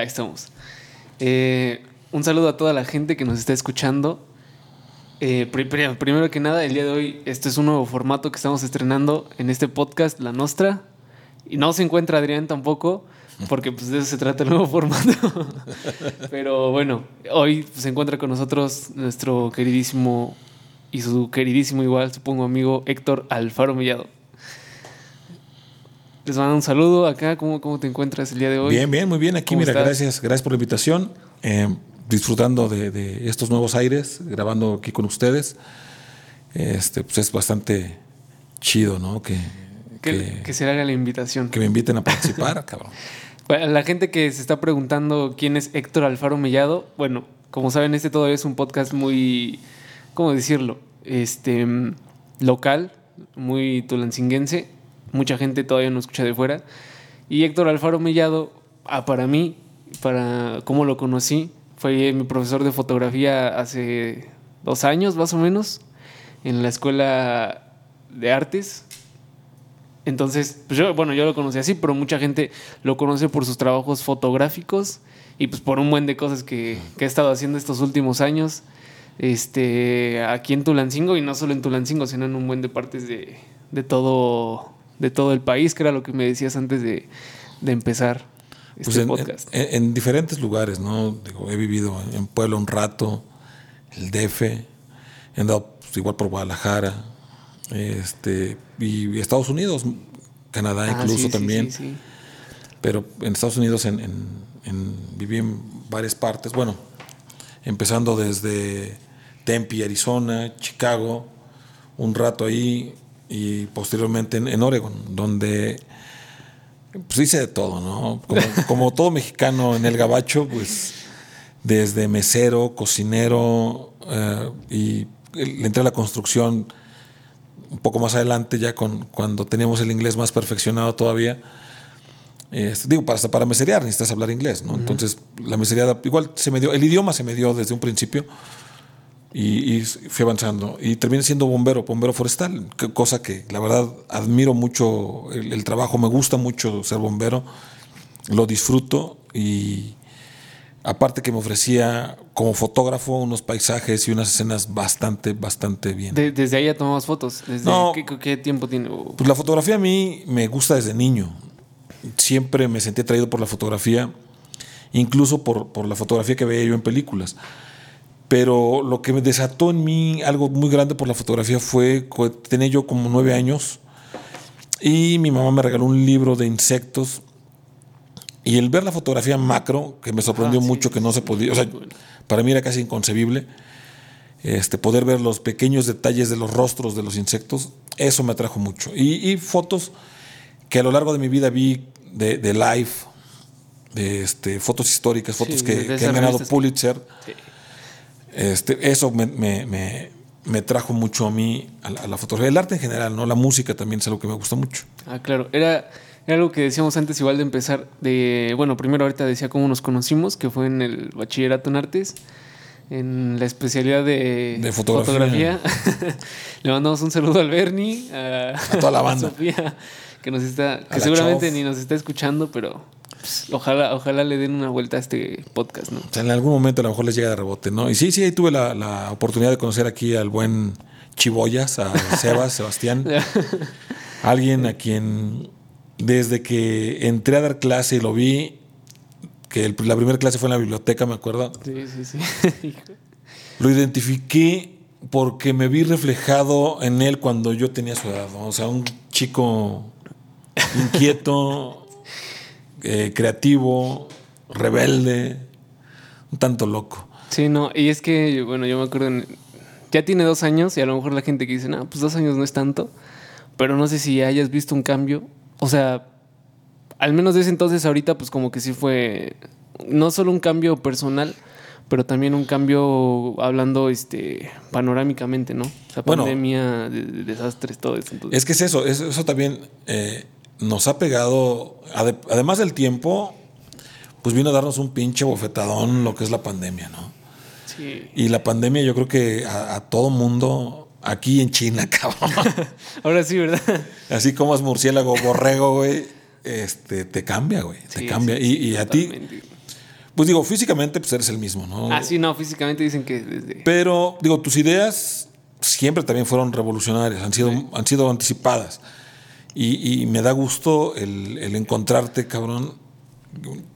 Ahí estamos. Eh, un saludo a toda la gente que nos está escuchando. Eh, primero que nada, el día de hoy, este es un nuevo formato que estamos estrenando en este podcast, La Nostra. Y no se encuentra Adrián tampoco, porque pues de eso se trata el nuevo formato. Pero bueno, hoy se encuentra con nosotros nuestro queridísimo y su queridísimo igual, supongo amigo Héctor Alfaro Mellado. Les mando un saludo acá. ¿Cómo, ¿Cómo te encuentras el día de hoy? Bien, bien, muy bien. Aquí, mira, gracias, gracias por la invitación. Eh, disfrutando de, estos nuevos aires, grabando aquí con ustedes. Este, pues es bastante chido, ¿no? Que, que, se haga la invitación. Que me inviten a participar, cabrón. la gente que se está preguntando quién es Héctor Alfaro Mellado, bueno, como saben, este todavía es un podcast muy, ¿cómo decirlo? Este, local, muy tulancinguense. Mucha gente todavía no escucha de fuera. Y Héctor Alfaro Mellado, ah, para mí, para cómo lo conocí, fue mi profesor de fotografía hace dos años más o menos en la escuela de artes. Entonces, pues yo, bueno, yo lo conocí así, pero mucha gente lo conoce por sus trabajos fotográficos y pues por un buen de cosas que, he estado haciendo estos últimos años este, aquí en Tulancingo y no solo en Tulancingo, sino en un buen de partes de, de, todo, de todo el país, que era lo que me decías antes de, de empezar. Pues este en, diferentes lugares, ¿no? he vivido en Puebla un rato, el DF, he andado pues, igual por Guadalajara, este, y Estados Unidos, Canadá ah, incluso también. Pero en Estados Unidos en, viví en varias partes, bueno, empezando desde Tempe, Arizona, Chicago, un rato ahí y posteriormente en, en Oregon, donde pues hice de todo, ¿no? Como, todo mexicano en el gabacho, pues desde mesero, cocinero eh, y le entré a la construcción un poco más adelante, ya con, cuando teníamos el inglés más perfeccionado todavía. Este, digo, para, para meserear necesitas hablar inglés, ¿no? Entonces, la mesereada, igual se me dio, el idioma se me dio desde un principio y, fui avanzando. Y terminé siendo bombero, bombero forestal, cosa que la verdad admiro mucho el, trabajo, me gusta mucho ser bombero, lo disfruto y aparte que me ofrecía como fotógrafo unos paisajes y unas escenas bastante, bastante bien. ¿Desde ahí ya tomabas fotos? ¿Desde ¿qué, tiempo tiene? Pues la fotografía a mí me gusta desde niño. Siempre me sentí atraído por la fotografía, incluso por, por la fotografía que veía yo en películas. Pero lo que me desató en mí algo muy grande por la fotografía fue, tenía yo como nueve años y mi mamá me regaló un libro de insectos y el ver la fotografía macro, que me sorprendió ah, mucho que no se podía, o sea, para mí era casi inconcebible, este, poder ver los pequeños detalles de los rostros de los insectos, eso me atrajo mucho. Y, fotos que a lo largo de mi vida vi de, live, de este, fotos históricas, fotos que, han ganado Pulitzer. Este, eso me, trajo mucho a mí, a la, fotografía, el arte en general, ¿no? La música también es algo que me gusta mucho. Ah, claro. Era, algo que decíamos antes, igual de empezar, de, bueno, primero ahorita decía cómo nos conocimos, que fue en el bachillerato en artes, en la especialidad de, fotografía. Le mandamos un saludo al Bernie, a, toda la banda. Sofía, que nos está, que seguramente ni nos está escuchando, pero pues, ojalá, ojalá le den una vuelta a este podcast, ¿no? O sea, en algún momento a lo mejor les llega de rebote, ¿no? Y sí, sí, ahí tuve la, oportunidad de conocer aquí al buen Chiboyas, a Sebas, Sebastián. alguien a quien desde que entré a dar clase y lo vi, que la primera clase fue en la biblioteca, me acuerdo. Sí, sí, sí. lo identifiqué porque me vi reflejado en él cuando yo tenía su edad, O sea, un chico inquieto, eh, creativo, rebelde, un tanto loco. Sí, no, y es que, bueno, yo me acuerdo, ya tiene dos años y a lo mejor la gente que dice, no, pues dos años no es tanto, pero no sé si hayas visto un cambio, o sea, al menos desde entonces ahorita, pues como que sí fue, no solo un cambio personal, pero también un cambio hablando este panorámicamente, ¿no? O sea, pandemia, desastres, todo eso. Es que es eso, eso, también eh, nos ha pegado, además del tiempo, pues vino a darnos un pinche bofetadón lo que es la pandemia, ¿no? Sí. Y la pandemia yo creo que a, todo mundo, aquí en China, cabrón. Ahora sí, ¿verdad? Así como es murciélago, borrego, güey, este, te cambia, güey, te cambia. y, a ti, Pues digo, físicamente pues eres el mismo, ¿no? Ah, sí, no, físicamente dicen que desde... Pero, digo, tus ideas siempre también fueron revolucionarias, han sido, han sido anticipadas. Y, me da gusto el, encontrarte, cabrón,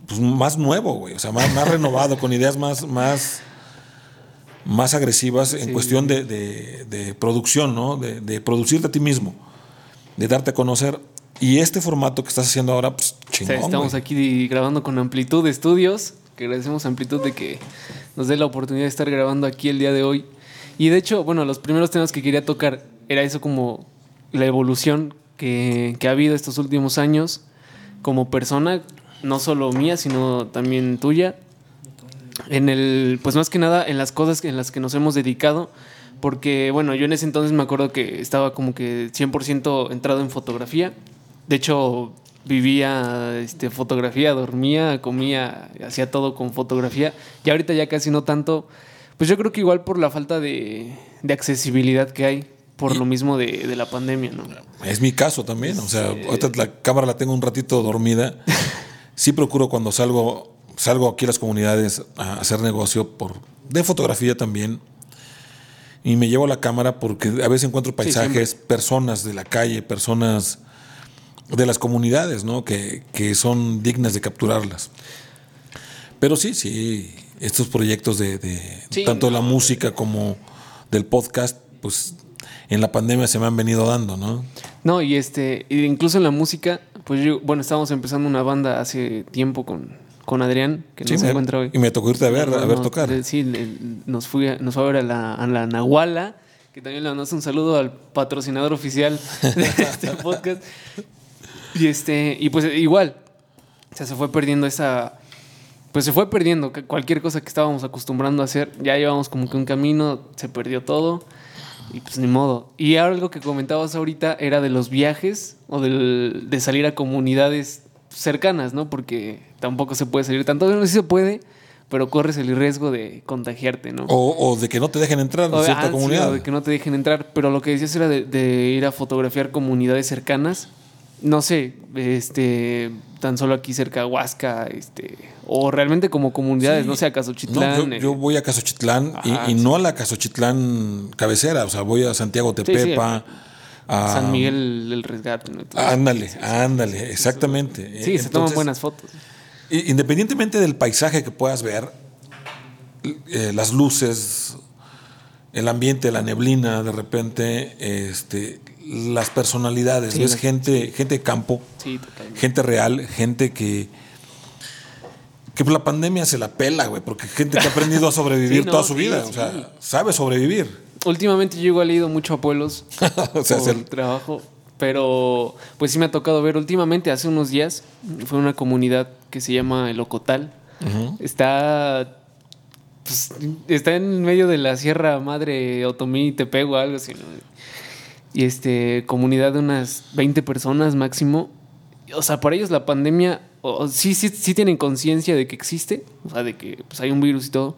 pues más nuevo, güey. O sea, más, más renovado, con ideas más, más, más agresivas en cuestión de, de, producción, ¿no? De, de producirte a ti mismo, de darte a conocer. Y este formato que estás haciendo ahora, pues chingón. estamos aquí grabando con Amplitud de Estudios, que agradecemos a Amplitud de que nos dé la oportunidad de estar grabando aquí el día de hoy. Y de hecho, bueno, los primeros temas que quería tocar era eso como la evolución que, ha habido estos últimos años como persona, no solo mía, sino también tuya. En el, pues más que nada en las cosas en las que nos hemos dedicado, porque bueno, yo en ese entonces me acuerdo que estaba como que 100% entrado en fotografía. De hecho, vivía este, fotografía, dormía, comía, hacía todo con fotografía. Y ahorita ya casi no tanto. Pues yo creo que igual por la falta de, de accesibilidad que hay por lo mismo de, la pandemia, ¿no? Es mi caso también, o sea, ahorita la cámara la tengo un ratito dormida. Sí procuro cuando salgo, salgo aquí a las comunidades a hacer negocio por, de fotografía también. Y me llevo la cámara porque a veces encuentro paisajes, personas de la calle, personas de las comunidades, ¿no? Que, que son dignas de capturarlas. Pero sí, sí, estos proyectos de, tanto la música como del podcast, pues en la pandemia se me han venido dando, ¿no? No, y este, incluso en la música, pues yo, bueno, estábamos empezando una banda hace tiempo con, con Adrián, que no se encuentra hoy. Y me tocó irte a ver, a ver tocar. sí, nos, fui a, nos fue a ver a la, a la Nahuala, que también le mandamos un saludo al patrocinador oficial de este podcast. Y este, y pues igual, o sea, se fue perdiendo esa. Pues se fue perdiendo cualquier cosa que estábamos acostumbrando a hacer. Ya llevamos como que un camino, se perdió todo. Y pues ni modo. Y algo que comentabas ahorita era de los viajes o del, de salir a comunidades cercanas, ¿no? Porque tampoco se puede salir tanto. Bueno, sí se puede, pero corres el riesgo de contagiarte, ¿no? O, de que no te dejen entrar en cierta ah, comunidad. o de que no te dejen entrar. Pero lo que decías era de ir a fotografiar comunidades cercanas no sé, este, tan solo aquí cerca de Huasca, este, o realmente como comunidades, no sé, a Casochitlán. No, yo, eh. voy a Casochitlán y, no a la Casochitlán cabecera, o sea, voy a Santiago Tepepa. a San Miguel del Resgate. ándale, ándale, exactamente. Sí, se toman buenas fotos. Independientemente del paisaje que puedas ver, eh, las luces, el ambiente, la neblina, de repente, este, las personalidades, es gente, gente de campo, gente real, gente que que la pandemia se la pela, güey, porque gente que ha aprendido a sobrevivir toda su vida, o sea, sabe sobrevivir. Últimamente yo he leído mucho a pueblos o sea, el trabajo, pero pues sí me ha tocado ver últimamente, hace unos días, fue una comunidad que se llama El Ocotal. Está pues, está en medio de la Sierra Madre Otomí Tepego o algo así, ¿no? Y este, comunidad de unas 20 personas máximo. O sea, por ellos la pandemia, sí, sí, sí tienen conciencia de que existe, o sea, de que pues, hay un virus y todo,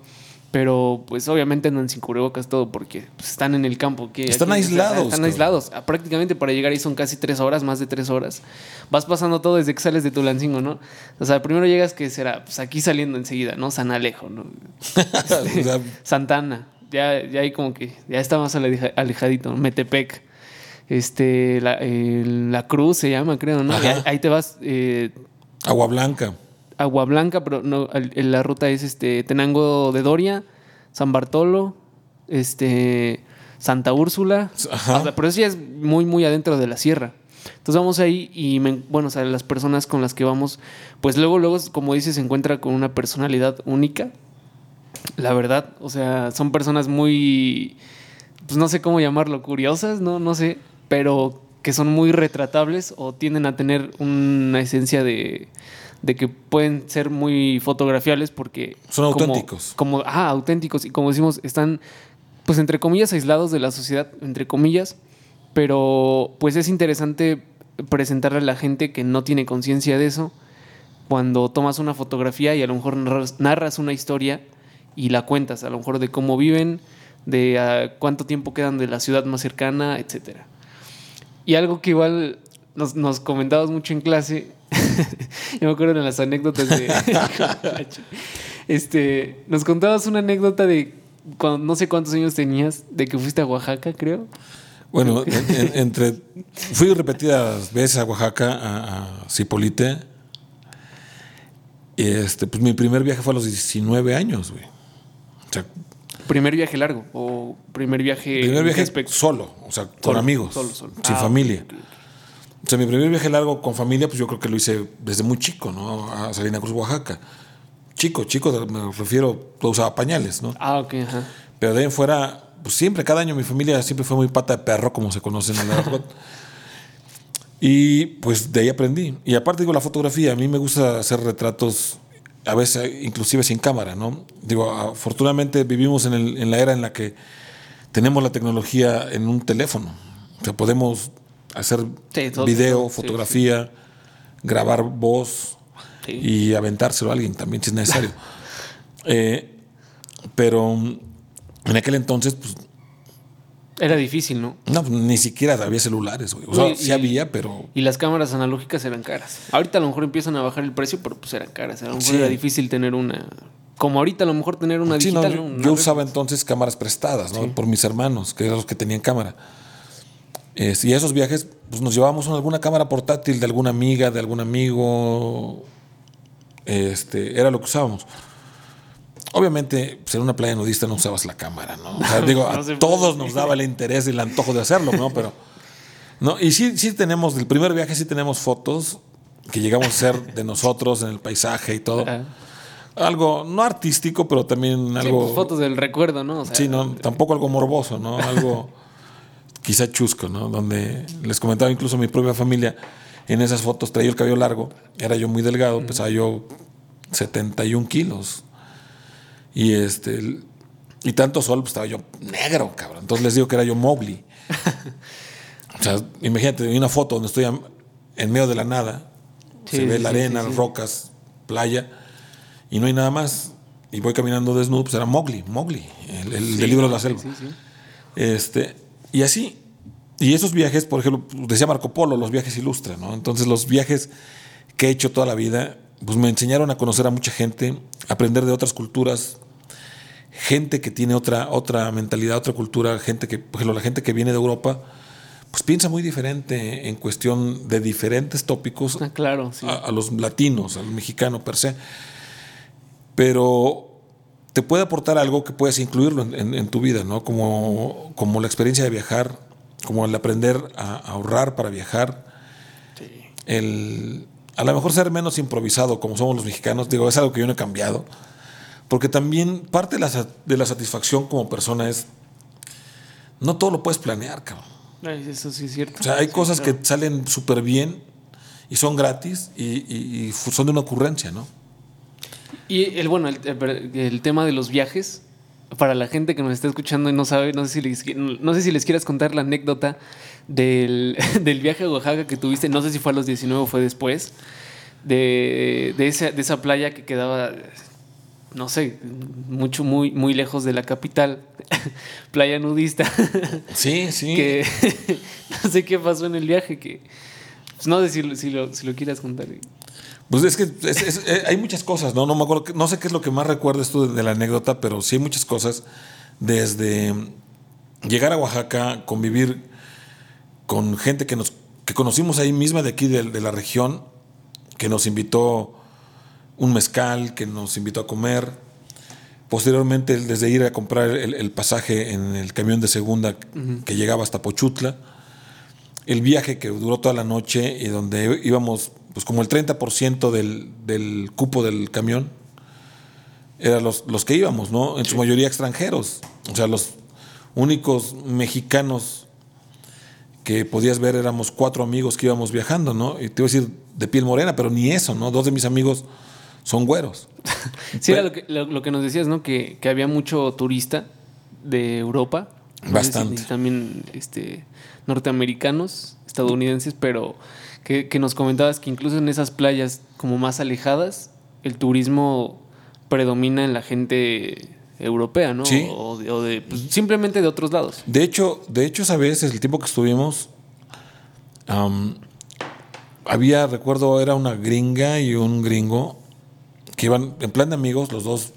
pero pues obviamente andan sin cubrebocas todo porque pues, están en el campo. Que están aislados. Están aislados. Ah, prácticamente para llegar ahí son casi tres horas, más de tres horas. Vas pasando todo desde que sales de Tulancingo, ¿no? O sea, primero llegas que será, pues aquí saliendo enseguida, ¿no? San Alejo, ¿no? Este, Santana. Ya, ya ahí como que ya está más alejadito, ¿no? Metepec este, la, la Cruz se llama, creo, ¿no? Ahí, te vas. Eh, Agua Blanca. Agua Blanca, pero no, la ruta es este Tenango de Doria, San Bartolo, este, Santa Úrsula. Ajá. pero eso ya es muy, muy adentro de la sierra. Entonces vamos ahí y, bueno, o sea, las personas con las que vamos, pues luego, luego, como dices, se encuentra con una personalidad única. La verdad, o sea, son personas muy, pues no sé cómo llamarlo, curiosas, ¿no? No sé pero que son muy retratables o tienden a tener una esencia de, que pueden ser muy fotografiables porque... Son auténticos. Como, ah, auténticos. Y como decimos, están, pues entre comillas, aislados de la sociedad, entre comillas, pero pues es interesante presentarle a la gente que no tiene conciencia de eso cuando tomas una fotografía y a lo mejor narras, una historia y la cuentas, a lo mejor de cómo viven, de ah, cuánto tiempo quedan de la ciudad más cercana, etcétera. Y algo que igual nos, nos comentabas mucho en clase, yo me acuerdo en las anécdotas de... Este, nos contabas una anécdota de cuando, no sé cuántos años tenías, de que fuiste a Oaxaca, creo. Bueno, entre fui repetidas veces a Oaxaca, a, a Cipolite. Este, pues mi primer viaje fue a los 19 años, güey. O sea, ¿Primer viaje largo o primer viaje? Primer viaje solo, o sea, con amigos, solo, solo. sin ah, familia. O sea, mi primer viaje largo con familia, pues yo creo que lo hice desde muy chico, ¿no? A Salina Cruz, Oaxaca. Chico, chico, me refiero, lo usaba pañales, ¿no? Ah, ok, ajá. Pero de ahí en fuera, pues siempre, cada año mi familia siempre fue muy pata de perro, como se conoce en el argot. y pues de ahí aprendí. Y aparte digo, la fotografía, a mí me gusta hacer retratos a veces inclusive sin cámara, ¿no? Digo, afortunadamente vivimos en, la era en la que tenemos la tecnología en un teléfono. O sea, podemos hacer video, fotografía, grabar voz y aventárselo a alguien también si es necesario. Eh, pero en aquel entonces, pues era difícil, ¿no? No, pues, ni siquiera había celulares, güey. O sea, sí había, pero. Y las cámaras analógicas eran caras. Ahorita a lo mejor empiezan a bajar el precio, pero pues eran caras. A lo mejor era difícil tener una. Como ahorita a lo mejor tener una digital. No, yo, usaba entonces cámaras prestadas, ¿no? Por mis hermanos, que eran los que tenían cámara. y esos viajes, pues nos llevábamos alguna cámara portátil de alguna amiga, de algún amigo. Este, era lo que usábamos. Obviamente, pues en una playa nudista no usabas la cámara, ¿no? O sea, digo, a todos nos daba el interés y el antojo de hacerlo, ¿no? Pero, ¿no? Y sí, sí tenemos, del primer viaje sí tenemos fotos que llegamos a ser de nosotros en el paisaje y todo. Algo, no artístico, pero también algo... Pues fotos del recuerdo, ¿no? sí, no, tampoco algo morboso, ¿no? Algo quizá chusco, ¿no? Donde les comentaba incluso mi propia familia, en esas fotos traía el cabello largo, era yo muy delgado, pesaba yo 71 kilos. Y este y tanto sol, pues estaba yo negro, cabrón. Entonces les digo que era yo Mowgli. o sea, imagínate, una foto donde estoy en medio de la nada. se ve la arena, las rocas, playa, y no hay nada más. Y voy caminando desnudo, pues era Mowgli, Mowgli, el, del libro de la selva. Este, y así. Y esos viajes, por ejemplo, decía Marco Polo, los viajes ilustran, ¿no? Entonces los viajes que he hecho toda la vida, pues me enseñaron a conocer a mucha gente, aprender de otras culturas, gente que tiene otra, otra mentalidad, otra cultura, gente que, por ejemplo, la gente que viene de Europa, pues piensa muy diferente en cuestión de diferentes tópicos ah, claro, a, los latinos, al mexicano per se. Pero te puede aportar algo que puedes incluirlo en, tu vida, ¿no? Como, como la experiencia de viajar, como el aprender a, ahorrar para viajar, el a lo mejor ser menos improvisado como somos los mexicanos, digo, es algo que yo no he cambiado porque también parte de la, de la satisfacción como persona es, no todo lo puedes planear, cabrón. Eso sí es cierto. O sea, hay cosas que salen súper bien y son gratis y, son de una ocurrencia, ¿no? Y el, bueno, el, tema de los viajes, para la gente que nos está escuchando y no sabe, no sé si les, no sé si les quieras contar la anécdota del, del viaje a Oaxaca que tuviste, no sé si fue a los 19 o fue después, de, de, esa, de esa playa que quedaba no sé, mucho, muy, muy lejos de la capital, playa nudista. Sí, sí. Que no sé qué pasó en el viaje, que pues, no sé si, si, lo, si, lo, quieras contar. Pues es que eh, hay muchas cosas, ¿no? No me acuerdo, no sé qué es lo que más recuerdas tú de, la anécdota, pero sí hay muchas cosas. Desde llegar a Oaxaca, convivir con gente que nos que conocimos ahí misma de aquí de, de la región, que nos invitó un mezcal que nos invitó a comer. Posteriormente, desde ir a comprar el, pasaje en el camión de segunda que llegaba hasta Pochutla, el viaje que duró toda la noche y donde íbamos, pues como el 30% del, del cupo del camión, eran los, los que íbamos, ¿no? En su mayoría extranjeros. O sea, los únicos mexicanos que podías ver éramos cuatro amigos que íbamos viajando, ¿no? Y te iba a decir de piel morena, pero ni eso, ¿no? Dos de mis amigos son güeros. sí, era lo que, lo, que, nos decías, ¿no? Que, que, había mucho turista de Europa. Bastante. también este, norteamericanos, estadounidenses, pero que, que, nos comentabas que incluso en esas playas como más alejadas, el turismo predomina en la gente europea, ¿no? Sí. O, de, pues, simplemente de otros lados. De hecho, de hecho, esa vez, el tiempo que estuvimos, había, recuerdo, era una gringa y un gringo que iban en plan de amigos, los dos,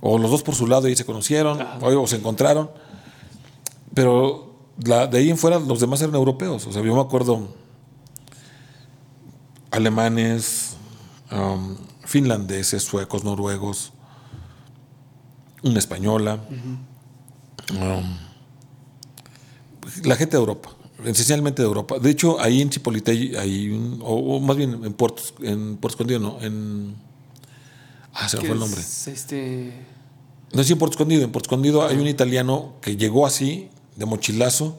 o los dos por su lado y se conocieron, o, se encontraron, pero de ahí en fuera los demás eran europeos. O sea, yo me acuerdo alemanes, um, finlandeses, suecos, noruegos, una española, um, la gente de Europa, esencialmente de Europa. De hecho, ahí en Chipolite hay un, o, más bien en Puerto, en Puerto Escondido, no, en... Ah, se me fue el nombre. este... No sé en Puerto Escondido. En Puerto Escondido hay un italiano que llegó así, de mochilazo,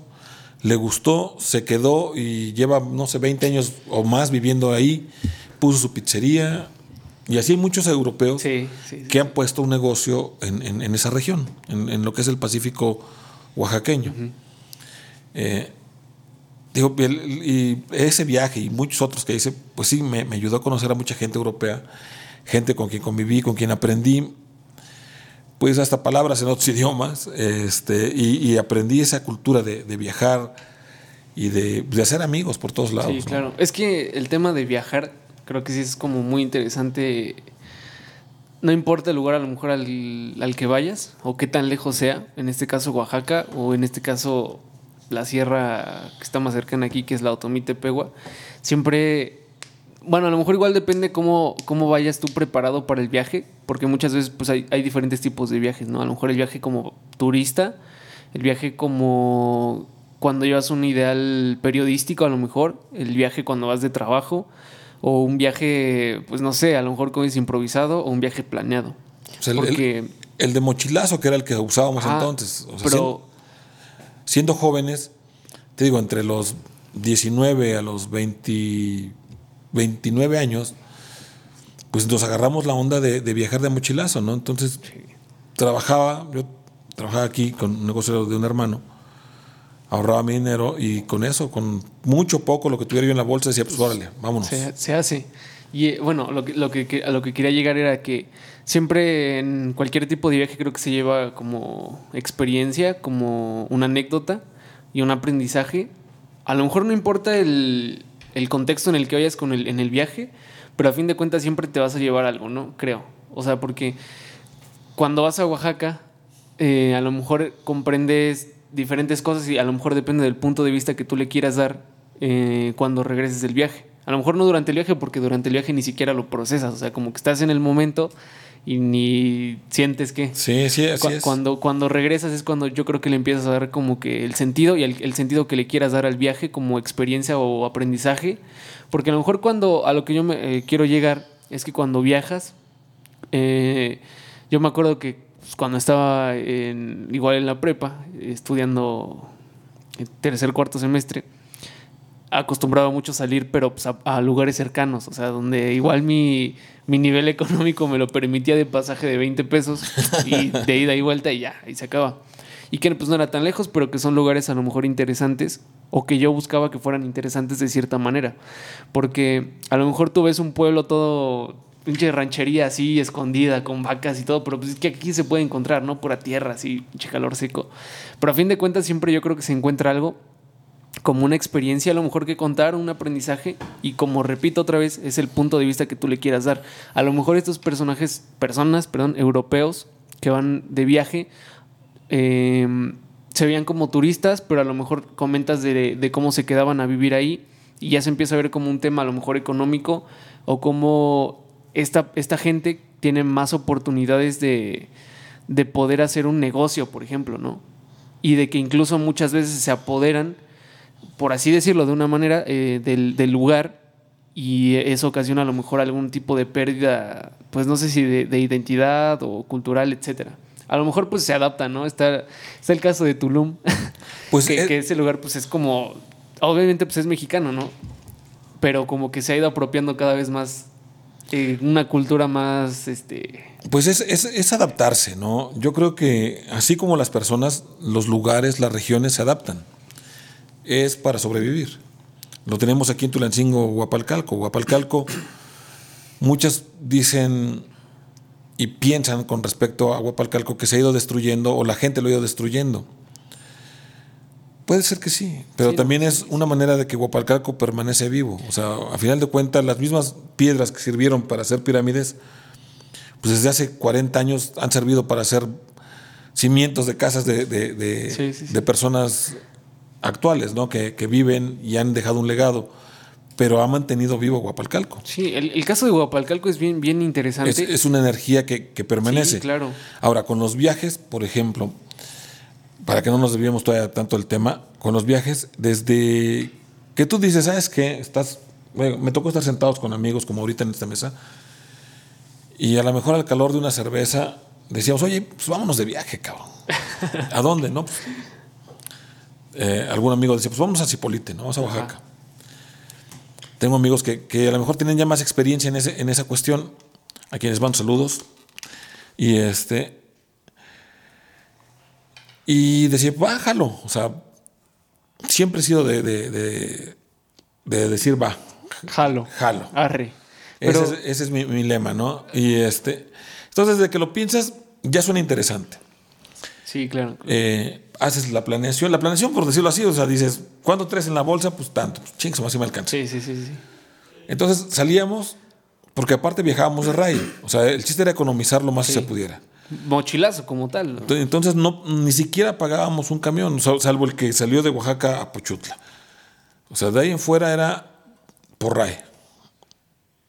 le gustó, se quedó y lleva, no sé, 20 años o más viviendo ahí, puso su pizzería. Y así hay muchos europeos que han puesto un negocio en, esa región, en, lo que es el Pacífico oaxaqueño. Eh, digo, y ese viaje y muchos otros que hice, pues sí, me, me, ayudó a conocer a mucha gente europea, gente con quien conviví, con quien aprendí pues hasta palabras en otros idiomas, este, y, aprendí esa cultura de, viajar y de, hacer amigos por todos lados. Sí, claro. Es que el tema de viajar creo que sí es como muy interesante. No importa el lugar a lo mejor al, que vayas o qué tan lejos sea, en este caso Oaxaca o en este caso la sierra que está más cercana aquí, que es la Otomite Pegua, siempre bueno, a lo mejor igual depende cómo, cómo vayas tú preparado para el viaje, porque muchas veces pues hay, diferentes tipos de viajes, ¿no? A lo mejor el viaje como turista, el viaje como cuando llevas un ideal periodístico, a lo mejor, el viaje cuando vas de trabajo, o un viaje, pues no sé, a lo mejor como es improvisado, o un viaje planeado. porque... el, de mochilazo, que era el que usábamos entonces. pero... siendo jóvenes, te digo, entre los 19 a los 20 29 años, pues nos agarramos la onda de, viajar de mochilazo, ¿no? Entonces, trabajaba, yo trabajaba aquí con un negocio de un hermano, ahorraba mi dinero y con eso, con mucho poco, lo que tuviera yo en la bolsa, decía, pues órale, vámonos. Se, hace. Y eh, bueno, lo que, a lo que quería llegar era que siempre en cualquier tipo de viaje creo que se lleva como experiencia, como una anécdota y un aprendizaje. A lo mejor no importa el, el contexto en el que vayas con el, en el viaje, pero a fin de cuentas siempre te vas a llevar algo, ¿no? Creo. O sea, porque cuando vas a Oaxaca, eh, a lo mejor comprendes diferentes cosas y a lo mejor depende del punto de vista que tú le quieras dar eh, cuando regreses del viaje. A lo mejor no durante el viaje, porque durante el viaje ni siquiera lo procesas. O sea, como que estás en el momento y ni sientes que. Sí, sí, así es. Cuando, cuando regresas es cuando yo creo que le empiezas a dar como que el sentido y el, sentido que le quieras dar al viaje como experiencia o aprendizaje. Porque a lo mejor cuando a lo que yo me eh, quiero llegar es que cuando viajas, eh, yo me acuerdo que pues, cuando estaba en, igual en la prepa, estudiando tercer, cuarto semestre, acostumbrado mucho salir, pero pues, a, lugares cercanos, o sea, donde igual mi, nivel económico me lo permitía de pasaje de 20 pesos y de ida y vuelta y ya, ahí se acaba. Y que pues no era tan lejos, pero que son lugares a lo mejor interesantes o que yo buscaba que fueran interesantes de cierta manera. Porque a lo mejor tú ves un pueblo todo pinche ranchería así, escondida, con vacas y todo, pero pues es que aquí se puede encontrar, ¿no? Pura tierra, así, pinche calor seco. Pero a fin de cuentas siempre yo creo que se encuentra algo como una experiencia a lo mejor que contar, un aprendizaje y como repito otra vez, es el punto de vista que tú le quieras dar. A lo mejor estos personajes, personas, perdón, europeos que van de viaje, em, se veían como turistas, pero a lo mejor comentas de, cómo se quedaban a vivir ahí y ya se empieza a ver como un tema a lo mejor económico o cómo esta, esta gente tiene más oportunidades de, de poder hacer un negocio, por ejemplo, ¿no? Y de que incluso muchas veces se apoderan por así decirlo de una manera, eh, del, lugar y eso ocasiona a lo mejor algún tipo de pérdida, pues no sé si de, identidad o cultural, etcétera. A lo mejor pues se adapta, ¿no? Está, está el caso de Tulum, pues que, ese lugar pues es como, obviamente pues es mexicano, ¿no? Pero como que se ha ido apropiando cada vez más eh, una cultura más, este... Pues es, es adaptarse, ¿no? Yo creo que así como las personas, los lugares, las regiones se adaptan es para sobrevivir. Lo tenemos aquí en Tulancingo, Guapalcalco. Guapalcalco, muchas dicen y piensan con respecto a Guapalcalco que se ha ido destruyendo o la gente lo ha ido destruyendo. Puede ser que sí, pero también es una manera de que Guapalcalco permanece vivo. O sea, a final de cuentas, las mismas piedras que sirvieron para hacer pirámides, pues desde hace 40 años han servido para hacer cimientos de casas de, de, personas actuales, ¿no? Que, viven y han dejado un legado, pero ha mantenido vivo Guapalcalco. Sí, el, caso de Guapalcalco es bien, bien interesante. Es, una energía que, permanece. Sí, claro. Ahora, con los viajes, por ejemplo, para que no nos desviemos todavía tanto el tema, con los viajes, desde que tú dices, ¿sabes qué? Estás, me tocó estar sentados con amigos como ahorita en esta mesa, y a lo mejor al calor de una cerveza decíamos, oye, pues vámonos de viaje, cabrón. ¿A dónde? No, pues, eh, algún amigo decía, pues vamos a Cipolite, ¿no? Vamos a Oaxaca. Tengo amigos que, que, a lo mejor tienen ya más experiencia en, ese, en esa cuestión, a quienes van saludos. Y este, y decía, bájalo. O sea, siempre he sido de, de, decir, va. Jalo. Jalo. Arre. ese, es, mi, lema, ¿no? Y este. Entonces, desde que lo piensas, ya suena interesante. Sí, claro. Eh, haces la planeación. La planeación, por decirlo así, o sea, dices, ¿cuánto traes en la bolsa? Pues tanto. Pues chingos, más si me alcanza. Sí, sí, sí, sí. Entonces salíamos, porque aparte viajábamos de rayo. O sea, el chiste era economizar lo más que se pudiera mochilazo como tal. Entonces no, ni siquiera pagábamos un camión, salvo el que salió de Oaxaca a Pochutla. O sea, de ahí en fuera era por RAE.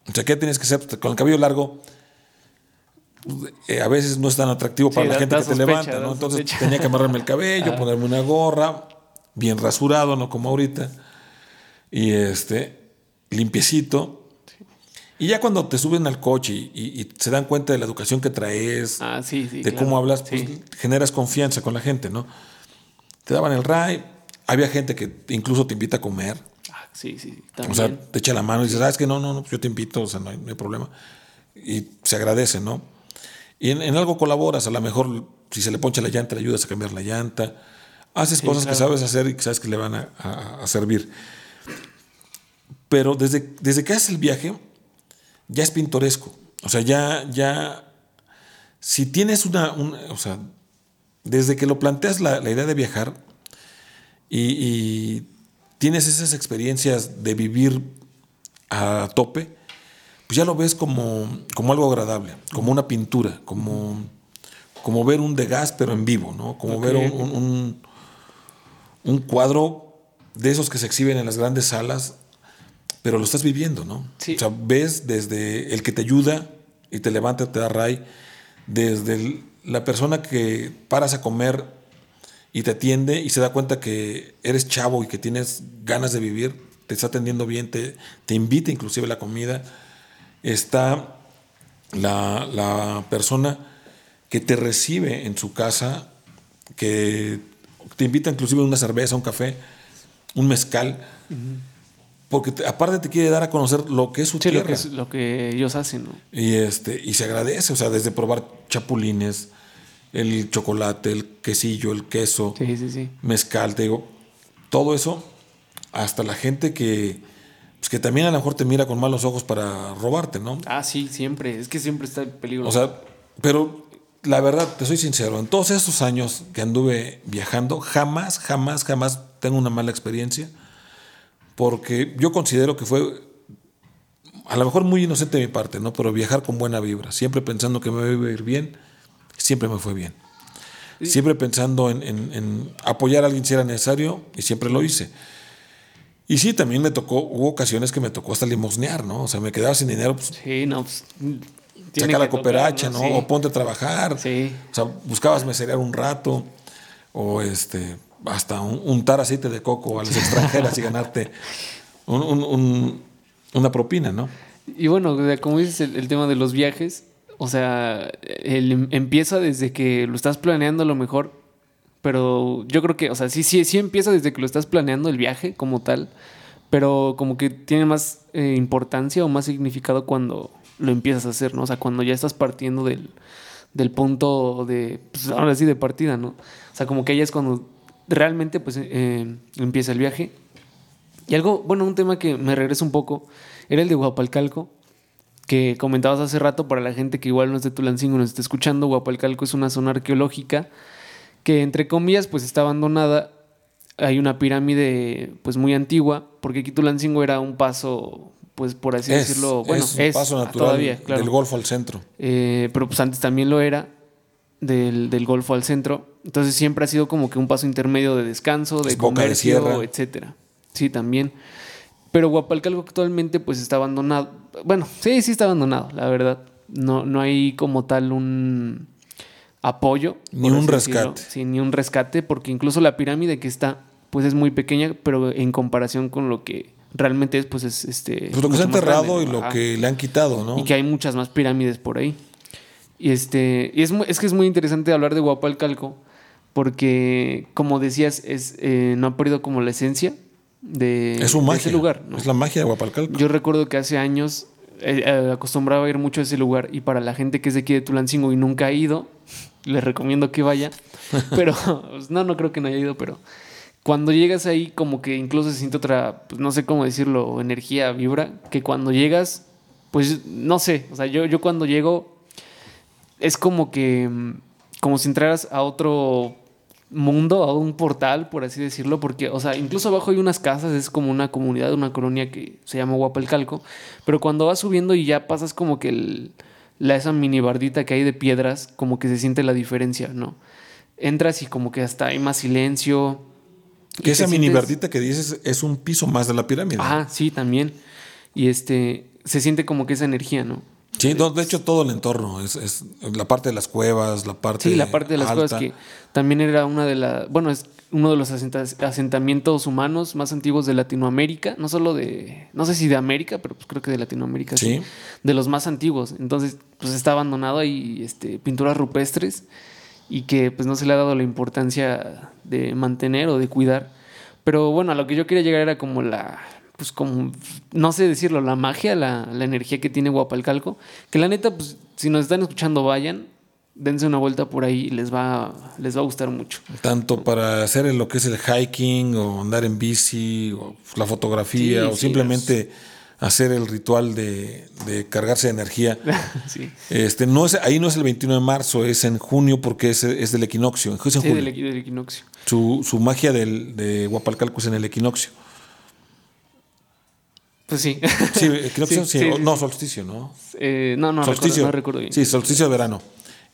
O sea, ¿qué tienes que hacer? Con el cabello largo, eh, a veces no es tan atractivo para la gente que te levanta, ¿no? Entonces tenía que amarrarme el cabello, ah. ponerme una gorra, bien rasurado, no como ahorita, y este, limpiecito. Y ya cuando te suben al coche y, se dan cuenta de la educación que traes, ah, de cómo hablas, pues generas confianza con la gente, ¿no? Te daban el ray, había gente que incluso te invita a comer. Ah, sí, sí, también. O sea, te echa la mano y dices, ¿sabes que no, no, no, yo te invito, o sea, no hay, problema. Y se agradece, ¿no? Y en, algo colaboras, a lo mejor si se le poncha la llanta, le ayudas a cambiar la llanta. Haces cosas que sabes hacer y que sabes que le van a, servir. Pero desde, desde que haces el viaje, ya es pintoresco. O sea, ya, ya, si tienes una, o sea, desde que lo planteas la, idea de viajar y, tienes esas experiencias de vivir a tope, pues ya lo ves como, como algo agradable, como una pintura, como, como ver un gas pero en vivo, ¿no? Como ver un, un, un, cuadro de esos que se exhiben en las grandes salas pero lo estás viviendo, ¿no? Sí. O sea, ves desde el que te ayuda y te levanta, te da ray, desde la persona que paras a comer y te atiende y se da cuenta que eres chavo y que tienes ganas de vivir, te está atendiendo bien, te, te invita inclusive a la comida. Está la, la, persona que te recibe en su casa, que te invita inclusive a una cerveza, un café, un mezcal porque aparte te quiere dar a conocer lo que es su tierra. Lo que, lo que ellos hacen, ¿no? Y, este, y se agradece, o sea, desde probar chapulines, el chocolate, el quesillo, el queso, sí, sí, sí. mezcal, te digo, todo eso, hasta la gente que, pues que también a lo mejor te mira con malos ojos para robarte, ¿no? Ah, sí, siempre, es que siempre está el peligro. O sea, pero la verdad, te soy sincero, en todos estos años que anduve viajando, jamás, jamás, jamás tengo una mala experiencia porque yo considero que fue a lo mejor muy inocente de mi parte, ¿no? Pero viajar con buena vibra, siempre pensando que me iba a ir bien, siempre me fue bien. Siempre pensando en, apoyar a alguien si era necesario y siempre lo hice. Y sí, también me tocó, hubo ocasiones que me tocó hasta limosnear, ¿no? O sea, me quedaba sin dinero. Pues, sí, no, pues, Saca la cooperacha, ¿no? O ponte a trabajar. Sí. O sea, buscabas meserear un rato. O este, hasta untar aceite de coco a las extranjeras y ganarte una propina, ¿no? Y bueno, como dices, el, tema de los viajes, o sea, el, empieza desde que lo estás planeando a lo mejor, pero yo creo que, o sea, sí, sí, sí empieza desde que lo estás planeando el viaje como tal, pero como que tiene más eh, importancia o más significado cuando lo empiezas a hacer, ¿no? O sea, cuando ya estás partiendo del, del punto de, pues ahora sí, de partida, ¿no? O sea, como que ya es cuando realmente pues eh, empieza el viaje. Y algo, bueno, un tema que me regresa un poco era el de Huapalcalco, que comentabas hace rato para la gente que igual no es de Tulancingo, nos está escuchando. Huapalcalco es una zona arqueológica que, entre comillas, pues está abandonada. hay una pirámide pues muy antigua, porque Quitulancingo era un paso, pues por así decirlo, bueno, es, un paso natural todavía, del Golfo al centro. Eh, pero pues antes también lo era, del, del, Golfo al centro. Entonces siempre ha sido como que un paso intermedio de descanso, de comercio, etcétera. Sí, también. Pero Guapalcalco actualmente pues está abandonado. Bueno, sí, sí está abandonado, la verdad. No, no hay como tal un apoyo. Ni un rescate. Sí, ni un rescate, porque incluso la pirámide que está, pues es muy pequeña, pero en comparación con lo que realmente es, pues es este. Pues lo que se ha enterrado y lo que le han quitado, ¿no? Y que hay muchas más pirámides por ahí. Y este. Y es, es que es muy interesante hablar de Guapalcalco, porque, como decías, es, eh, no ha perdido como la esencia de, es ese lugar. Es la magia de Guapalcalco. Yo recuerdo que hace años eh, eh, acostumbraba a ir mucho a ese lugar y para la gente que es de aquí de Tulancingo y nunca ha ido, les recomiendo que vaya. Pero, pues, no, no creo que no haya ido, pero cuando llegas ahí, como que incluso se siente otra, pues no sé cómo decirlo, energía, vibra, que cuando llegas, pues no sé, o sea, yo, yo cuando llego, es como que, mm, como si entraras a otro mundo, a un portal, por así decirlo, porque, o sea, incluso abajo hay unas casas, es como una comunidad, una colonia que se llama Guapalcalco, pero cuando vas subiendo y ya pasas como que el la, esa mini bardita que hay de piedras, como que se siente la diferencia, ¿no? Entras y como que hasta hay más silencio. Que esa mini bardita que dices es un piso más de la pirámide. Ah, sí, también. Y este, se siente como que esa energía, ¿no? Sí, de hecho todo el entorno, es, la parte de las cuevas, la parte Sí, la parte de las cuevas que también era una de las, bueno, es uno de los asentamientos humanos más antiguos de Latinoamérica, no solo de, no sé si de América, pero pues creo que de Latinoamérica, sí. de los más antiguos. Entonces, pues está abandonado ahí este, pinturas rupestres y que pues no se le ha dado la importancia de mantener o de cuidar. Pero bueno, a lo que yo quería llegar era como la, pues como, no sé decirlo, la magia, la, la energía que tiene Guapalcalco, que la neta, pues si nos están escuchando, vayan, dense una vuelta por ahí les va, les va a gustar mucho. Tanto para hacer lo que es el hiking o andar en bici o la fotografía o simplemente hacer el ritual de, cargarse de energía. este, no es, ahí no es el 21 de marzo, es en junio porque es, es del equinoccio. sí, Del, equinoccio. Su, su magia del, de Huapalcalco es en el equinoccio. Pues sí. Sí, equinoccio, sí, no, solsticio, ¿no? Eh, no, no, solsticio. no recuerdo bien. Sí, solsticio de verano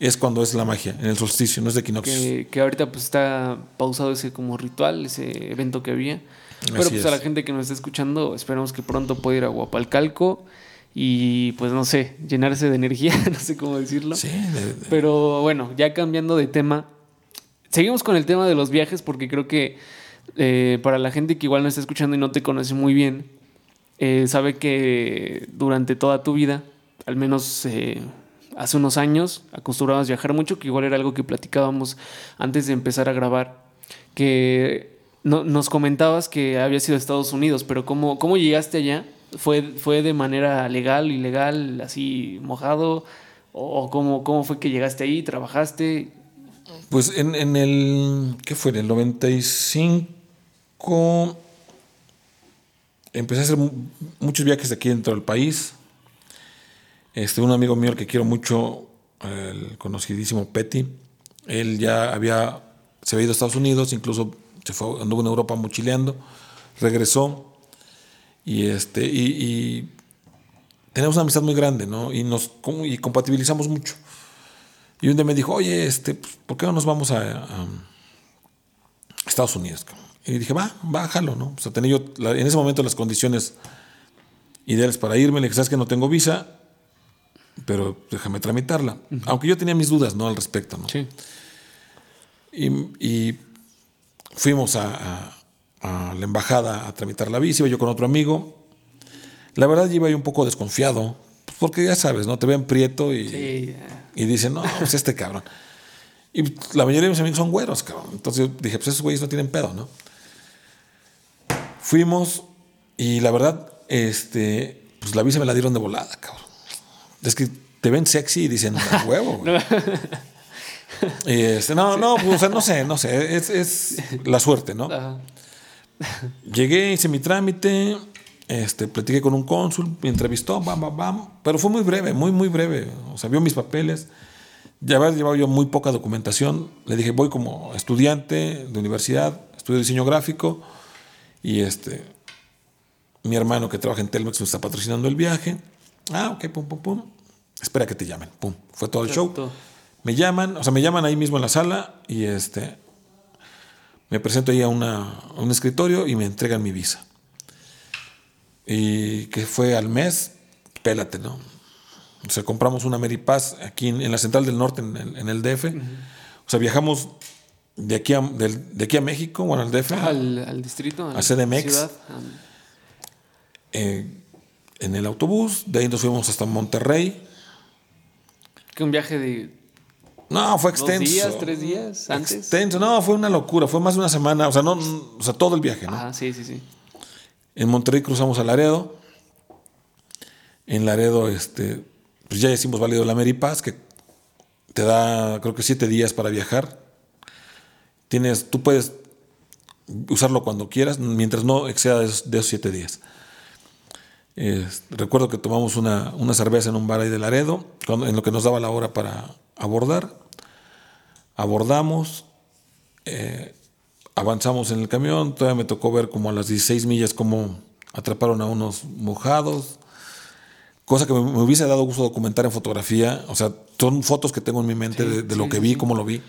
es cuando es la magia, en el solsticio, no es de equinoccio. Que, ahorita pues está pausado ese como ritual, ese evento que había. Pero pues a la gente que nos está escuchando, esperamos que pronto pueda ir a Guapalcalco y pues no sé, llenarse de energía, no sé cómo decirlo. Sí, Pero bueno, ya cambiando de tema, seguimos con el tema de los viajes porque creo que eh, para la gente que igual no está escuchando y no te conoce muy bien, eh, sabe que durante toda tu vida, al menos eh, hace unos años acostumbrabas viajar mucho, que igual era algo que platicábamos antes de empezar a grabar, que no, nos comentabas que había sido Estados Unidos, pero ¿cómo, cómo llegaste allá? ¿Fue, ¿Fue de manera legal, ilegal, así mojado? ¿O cómo, cómo fue que llegaste ahí, trabajaste? Pues en, en el, ¿qué fue? En el 95 empecé a hacer muchos viajes aquí dentro del país. Este, un amigo mío que quiero mucho, el conocidísimo Petty, él ya había, se había ido a Estados Unidos, incluso se fue, anduvo en Europa mochileando, regresó y, este, y, tenemos una amistad muy grande, ¿no? Y nos y compatibilizamos mucho. Y un día me dijo, oye, este, pues, ¿por qué no nos vamos a, Estados Unidos? Y dije, va, bájalo, ¿no? O sea, tenía yo en ese momento las condiciones ideales para irme. Le dije, ¿sabes que no tengo visa? Pero déjame tramitarla. Aunque yo tenía mis dudas, ¿no? Al respecto, ¿no? Sí. Y, fuimos a, la embajada a tramitar la visa, iba yo con otro amigo. La verdad, yo iba yo un poco desconfiado, porque ya sabes, ¿no? Te ven prieto y, y dicen, no, pues este cabrón. Y la mayoría de mis amigos son güeros, cabrón. Entonces yo dije, pues esos güeyes no tienen pedo, ¿no? Fuimos y la verdad, este, pues la visa me la dieron de volada, cabrón. Es que te ven sexy y dicen, huevo. Este, no, no, pues, no sé, no sé, es, la suerte, ¿no? Llegué, hice mi trámite, este, platiqué con un cónsul, me entrevistó, bam, bam, bam, pero fue muy breve, muy, muy breve. O sea, vio mis papeles. Ya había llevado yo muy poca documentación. Le dije, voy como estudiante de universidad, estudio diseño gráfico y este, mi hermano que trabaja en Telmex me está patrocinando el viaje. Ah, ok, pum, pum, pum. Espera que te llamen. Pum. Fue todo el show. Me llaman, o sea, me llaman ahí mismo en la sala y este, me presento ahí a, una, a un escritorio y me entregan mi visa. Y que fue al mes, pélate, ¿no? O sea, compramos una Ameripass aquí en, la Central del Norte, en, el DF. O sea, viajamos de aquí a, de, aquí a México, bueno, al DF. Al, distrito. A CDMX. Eh, en el autobús. De ahí nos fuimos hasta Monterrey. Que un viaje de. No, fue extenso. ¿Dos días, tres días antes? Extenso, no, fue una locura. Fue más de una semana. O sea, no, o sea todo el viaje, ¿no? Ah, sí, sí, sí. En Monterrey cruzamos a Laredo. En Laredo, este, pues ya hicimos válido la Ameripass, que te da, creo que siete días para viajar. Tienes, tú puedes usarlo cuando quieras, mientras no exceda de esos, siete días. Recuerdo que tomamos una, cerveza en un bar ahí de Laredo, en lo que nos daba la hora para abordar. Abordamos, eh, avanzamos en el camión, todavía me tocó ver como a las 16 millas cómo atraparon a unos mojados cosa que me, hubiese dado gusto documentar en fotografía. O sea, son fotos que tengo en mi mente de, lo que vi, cómo lo vi,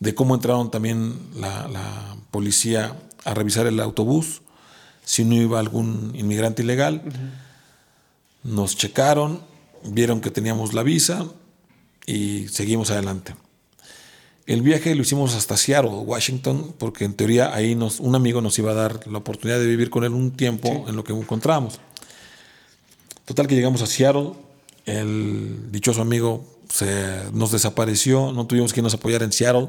de cómo entraron también la, policía a revisar el autobús, si no iba algún inmigrante ilegal. Nos checaron, vieron que teníamos la visa y seguimos adelante. El viaje lo hicimos hasta Seattle, Washington, porque en teoría ahí nos, un amigo nos iba a dar la oportunidad de vivir con él un tiempo en lo que encontramos. Total que llegamos a Seattle, el dichoso amigo se, nos desapareció, no tuvimos quien nos apoyara en Seattle.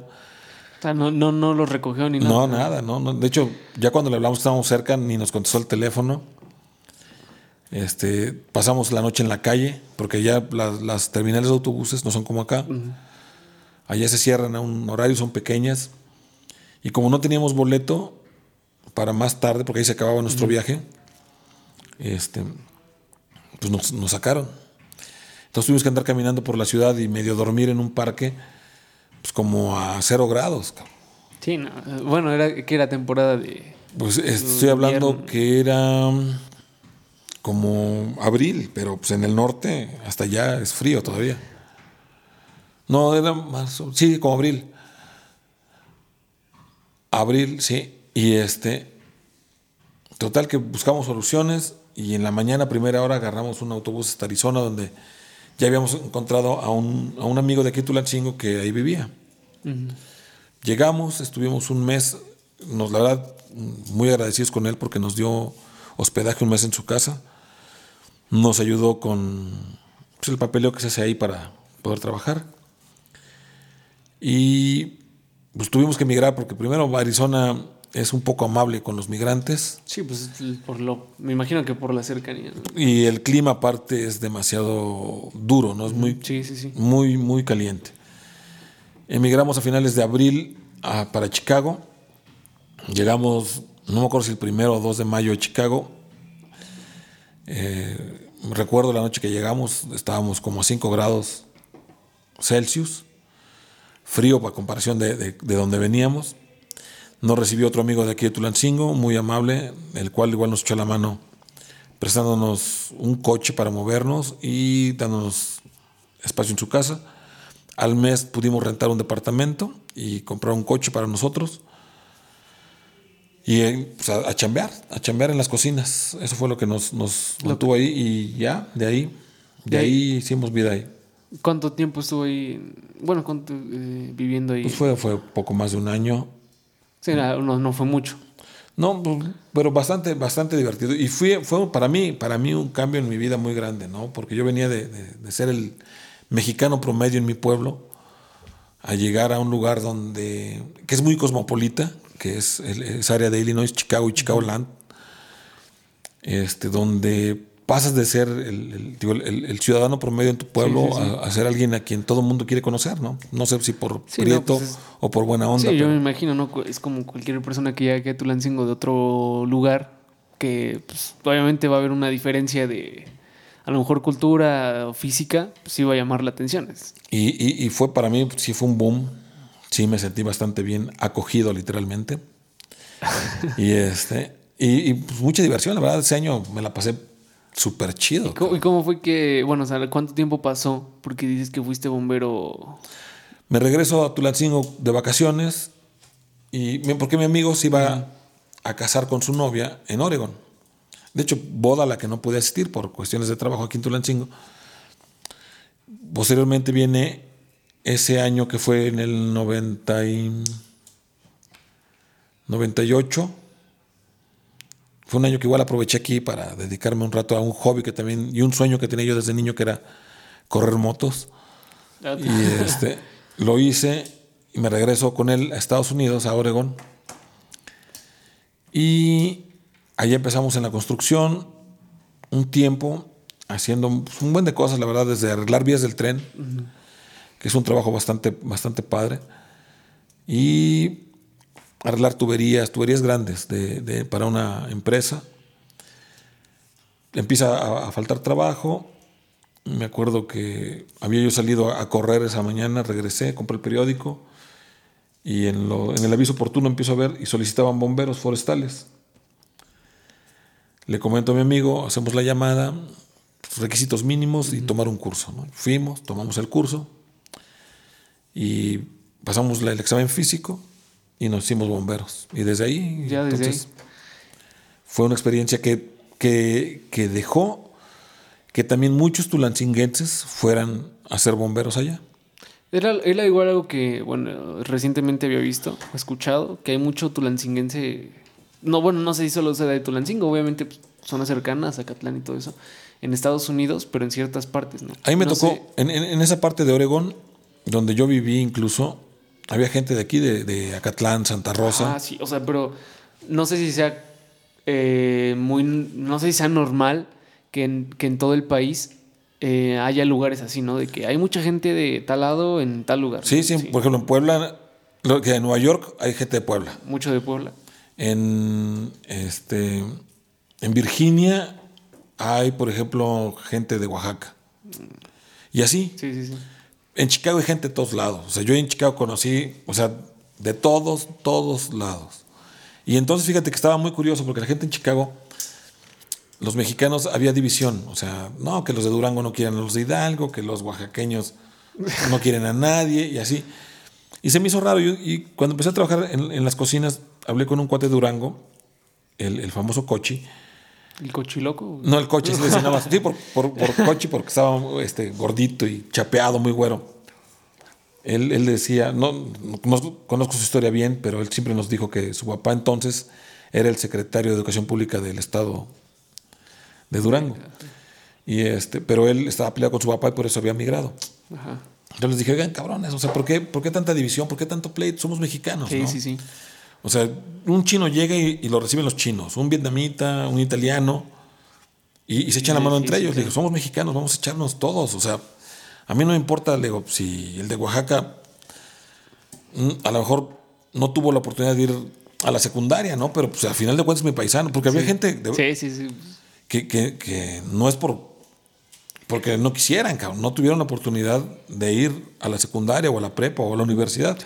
Sea, no, no, no lo recogió ni nada. No, nada, no, De hecho, ya cuando le hablamos estábamos cerca, ni nos contestó el teléfono. Este, pasamos la noche en la calle, porque ya las, terminales de autobuses no son como acá. Allá se cierran a un horario, son pequeñas. Y como no teníamos boleto para más tarde, porque ahí se acababa nuestro viaje, este, pues nos, sacaron. Entonces tuvimos que andar caminando por la ciudad y medio dormir en un parque, pues como a cero grados. Sí, bueno, era que era temporada de... Pues estoy hablando que era como abril, pero pues en el norte hasta allá es frío todavía. No, era marzo, sí, como abril. Abril, sí. Y este, total que buscamos soluciones y en la mañana, primera hora, agarramos un autobús hasta Arizona, donde ya habíamos encontrado a un, a un amigo de aquí Tulancingo que ahí vivía. Llegamos, estuvimos un mes, nos la verdad, muy agradecidos con él porque nos dio hospedaje un mes en su casa. Nos ayudó con pues, el papeleo que se hace ahí para poder trabajar. Y pues tuvimos que emigrar porque primero Arizona es un poco amable con los migrantes. Sí, pues por lo, me imagino que por la cercanía. Y el clima aparte es demasiado duro, ¿no? Es muy, muy, muy caliente. Emigramos a finales de abril para Chicago. Llegamos, no me acuerdo si el primero o dos de mayo a Chicago. Eh, recuerdo la noche que llegamos, estábamos como a 5 grados Celsius, frío para comparación de, de, de donde veníamos nos recibió otro amigo de aquí de Tulancingo, muy amable, el cual igual nos echó la mano prestándonos un coche para movernos y dándonos espacio en su casa. Al mes pudimos rentar un departamento y comprar un coche para nosotros. Y eh, pues, a, chambear, a chambear en las cocinas. Eso fue lo que nos, nos mantuvo ahí y ya, de ahí, de, ahí, hicimos vida ahí. ¿Cuánto tiempo estuvo ahí? Bueno, ¿cuánto, eh, viviendo ahí? Pues fue, fue poco más de un año. Sí, no, no fue mucho. No, pero bastante, bastante divertido. Y fue, para, mí, para mí un cambio en mi vida muy grande, ¿no? Porque yo venía de, ser el mexicano promedio en mi pueblo a llegar a un lugar donde, que es muy cosmopolita, que es esa área de Illinois, Chicago y Chicago Land, este, donde pasas de ser el, el, ciudadano promedio en tu pueblo A, ser alguien a quien todo el mundo quiere conocer, ¿no? No sé si por prieto pues o por buena onda. Sí, yo me imagino, ¿no? Es como cualquier persona que llegue a Tulancingo de otro lugar, que pues, obviamente va a haber una diferencia de, a lo mejor cultura o física, pues sí va a llamar la atención. Y, y, y fue para mí, sí fue un boom, sí me sentí bastante bien acogido literalmente. y este, y, pues, mucha diversión, la verdad, ese año me la pasé súper chido. ¿Y cómo, fue que, bueno, o sea, cuánto tiempo pasó? Porque dices que fuiste bombero. Me regreso a Tulancingo de vacaciones y porque mi amigo se iba a casar con su novia en Oregon. De hecho, boda a la que no pude asistir por cuestiones de trabajo aquí en Tulancingo. Posteriormente viene ese año que fue en el 90 y 98. Fue un año que igual aproveché aquí para dedicarme un rato a un hobby que también y un sueño que tenía yo desde niño que era correr motos. Y este lo hice y me regreso con él a Estados Unidos, a Oregón. Y allí empezamos en la construcción un tiempo haciendo un buen de cosas, la verdad, desde arreglar vías del tren, que es un trabajo bastante, bastante padre, y arreglar tuberías, tuberías grandes de, para una empresa. Empieza a, faltar trabajo. Me acuerdo que había yo salido a, correr esa mañana, regresé, compré el periódico y en, en el aviso oportuno empiezo a ver y solicitaban bomberos forestales. Le comento a mi amigo, hacemos la llamada, requisitos mínimos y tomar un curso. Fuimos, tomamos el curso y pasamos el examen físico y nos hicimos bomberos. Y desde ahí, ya desde entonces, fue una experiencia que, que, dejó que también muchos tulancinguenses fueran a ser bomberos allá. Era, era, igual algo que, bueno, recientemente había visto, escuchado, que hay mucho tulancinguense. No, bueno, no sé si solo sea de Tulancingo, obviamente pues, zonas cercanas a Catlán y todo eso en Estados Unidos, pero en ciertas partes, ¿no? A mí me tocó, en, esa parte de Oregón, donde yo viví incluso, había gente de aquí, de, Acatlán, Santa Rosa. Ah, sí, o sea, pero no sé si sea eh, muy, no sé si sea normal que en, que en todo el país eh, haya lugares así, ¿no? De que hay mucha gente de tal lado en tal lugar. Sí, sí, por ejemplo, en Puebla, que en Nueva York hay gente de Puebla. Mucho de Puebla. En, este, en Virginia hay, por ejemplo, gente de Oaxaca. Y así. Sí, sí, sí. En Chicago hay gente de todos lados. O sea, yo en Chicago conocí, o sea, de todos, todos lados. Y entonces fíjate que estaba muy curioso porque la gente en Chicago, los mexicanos, había división. O sea, no, que los de Durango no quieren a los de Hidalgo, que los oaxaqueños no quieren a nadie y así. Y se me hizo raro. Y, cuando empecé a trabajar en, las cocinas, hablé con un cuate de Durango, el, el famoso Cochi ¿El cochiloco? No, el coche, sí le decía Sí, por, por, coche, porque estaba este, gordito y chapeado, muy güero. Él, él decía, no, no, conozco su historia bien, pero él siempre nos dijo que su papá entonces era el secretario de Educación Pública del Estado de Durango. Y este, pero él estaba peleado con su papá y por eso había migrado. Ajá. Yo les dije, oigan, cabrones, o sea, ¿por qué, ¿por qué tanta división? ¿Por qué tanto pleito? Somos mexicanos, sí, ¿no? Sí, sí, sí. O sea, un chino llega y, lo reciben los chinos, un vietnamita, un italiano, y, se echan la mano entre ellos. Le digo, somos mexicanos, vamos a echarnos todos. O sea, a mí no me importa, le digo, si el de Oaxaca mm, a lo mejor no tuvo la oportunidad de ir a la secundaria, ¿no? Pero pues al final de cuentas es mi paisano, porque había gente que, que, no es por porque no quisieran, cabrón, no tuvieron la oportunidad de ir a la secundaria o a la prepa o a la universidad.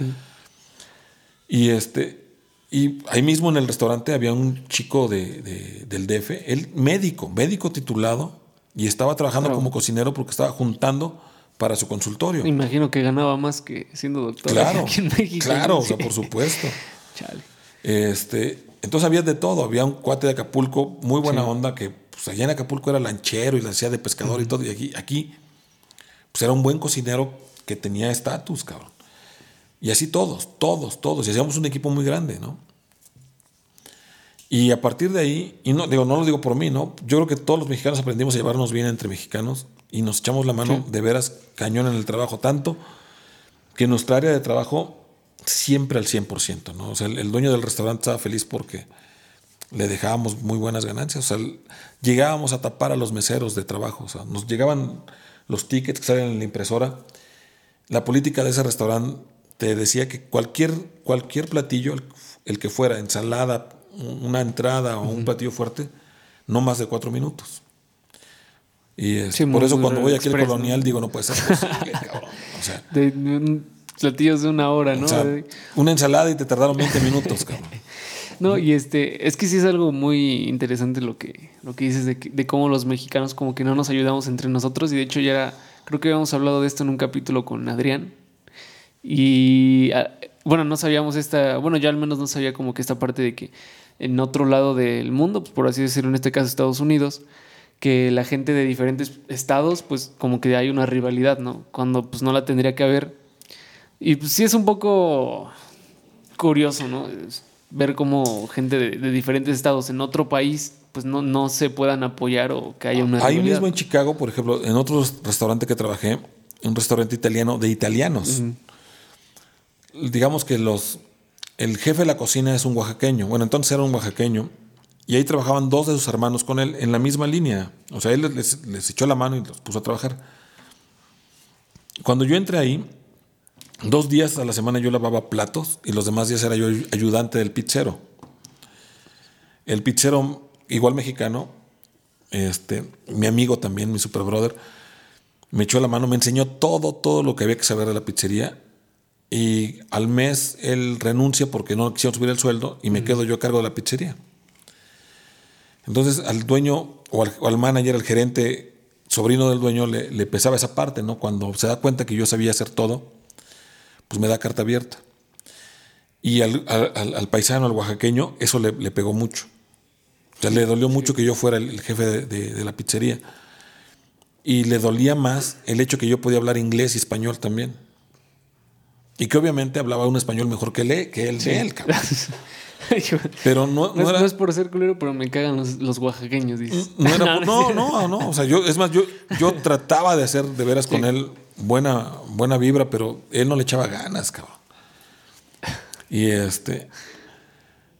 Y este, y ahí mismo en el restaurante había un chico de, del DF, él médico, médico titulado, y estaba trabajando como cocinero porque estaba juntando para su consultorio. Imagino que ganaba más que siendo doctor. Claro, claro, o sea, por supuesto. Chale. Este, entonces había de todo, había un cuate de Acapulco, muy buena onda, que pues, allá en Acapulco era lanchero y la hacía de pescador y todo, y aquí, aquí pues era un buen cocinero que tenía estatus, cabrón. Y así todos, todos, todos. Y hacíamos un equipo muy grande, ¿no? Y a partir de ahí, y no, digo, no lo digo por mí, ¿no? Yo creo que todos los mexicanos aprendimos a llevarnos bien entre mexicanos y nos echamos la mano de veras cañón en el trabajo, tanto que nuestra área de trabajo siempre al 100%, ¿no? O sea, el, dueño del restaurante estaba feliz porque le dejábamos muy buenas ganancias, o sea, llegábamos a tapar a los meseros de trabajo, o sea, nos llegaban los tickets que salen en la impresora. La política de ese restaurante te decía que cualquier, cualquier platillo, el, que fuera ensalada, una entrada o un platillo fuerte, no más de cuatro minutos. Y por eso cuando voy aquí al colonial digo, no puede ser. O sea, de, platillos de una hora, ¿no? una ensalada y te tardaron 20 minutos, cabrón. No, y este, es que sí es algo muy interesante lo que, lo que dices de, de cómo los mexicanos como que no nos ayudamos entre nosotros. Y de hecho ya creo que habíamos hablado de esto en un capítulo con Adrián. Y ah, bueno, no sabíamos esta, bueno, yo al menos no sabía como que esta parte de que en otro lado del mundo, pues por así decirlo, en este caso Estados Unidos, que la gente de diferentes estados, pues como que hay una rivalidad, ¿no? Cuando pues no la tendría que haber. Y pues sí es un poco curioso, ¿no? ver cómo gente de, diferentes estados en otro país pues no, no se puedan apoyar o que haya una... Ahí mismo en Chicago, por ejemplo, en otro restaurante que trabajé, un restaurante italiano de italianos. Digamos que los el jefe de la cocina es un oaxaqueño. Bueno, entonces era un oaxaqueño. Y ahí trabajaban dos de sus hermanos con él en la misma línea. O sea, él les, les echó la mano y los puso a trabajar. Cuando yo entré ahí, Dos días a la semana yo lavaba platos y los demás días era yo ayudante del pizzero. El pizzero, igual mexicano, este, mi amigo también, mi super brother, me echó la mano, me enseñó todo, todo lo que había que saber de la pizzería. Y al mes él renuncia porque no quisieron subir el sueldo y me quedo yo a cargo de la pizzería. Entonces al dueño o al, manager, al gerente, sobrino del dueño, le, le pesaba esa parte, ¿no? Cuando se da cuenta que yo sabía hacer todo pues me da carta abierta. Y al, paisano, al oaxaqueño, eso le, pegó mucho. O sea, le dolió mucho que yo fuera el, jefe de, la pizzería. Y le dolía más el hecho que yo podía hablar inglés y español también. Y que obviamente hablaba un español mejor que él, que él, él cabrón. pero no, no, es, por ser culero, pero me cagan los, oaxaqueños, dices. No, no, no, no, O sea, yo, es más, yo, yo trataba de hacer de veras con él buena, buena vibra, pero él no le echaba ganas, cabrón. Y este.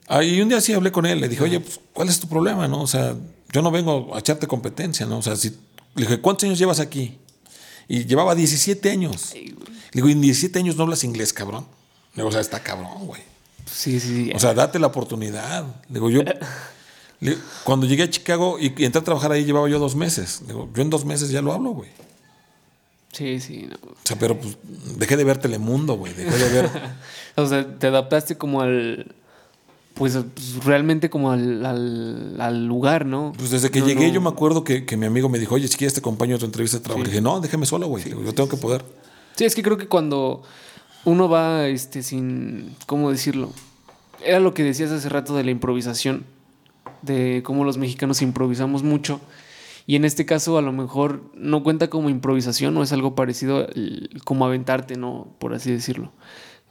Ahí un día sí hablé con él, le dije, oye, pues, ¿cuál es tu problema? ¿No? O sea, yo no vengo a echarte competencia, ¿no? O sea, si. Le dije, ¿cuántos años llevas aquí? Y llevaba 17 años. Le digo, en 17 años no hablas inglés, cabrón. Digo, o sea, está cabrón, güey. Sí, sí. O sea, date la oportunidad. Digo, yo. cuando llegué a Chicago y, entré a trabajar ahí, llevaba yo dos meses. Digo, yo en dos meses ya lo hablo, güey. Sí, sí. O sea, pero pues dejé de ver Telemundo, güey. Dejé de ver. o sea, te adaptaste como al. Pues, pues realmente como al, al, lugar, ¿no? Pues desde que llegué, yo me acuerdo que, mi amigo me dijo, oye, si quieres te acompaño a tu entrevista de trabajo. Le dije, no, déjame solo, güey. Yo tengo que poder. Sí, es que creo que cuando uno va este, sin. ¿Cómo decirlo? Era lo que decías hace rato de la improvisación. De cómo los mexicanos improvisamos mucho y en este caso a lo mejor no cuenta como improvisación o es algo parecido como aventarte, ¿no? Por así decirlo.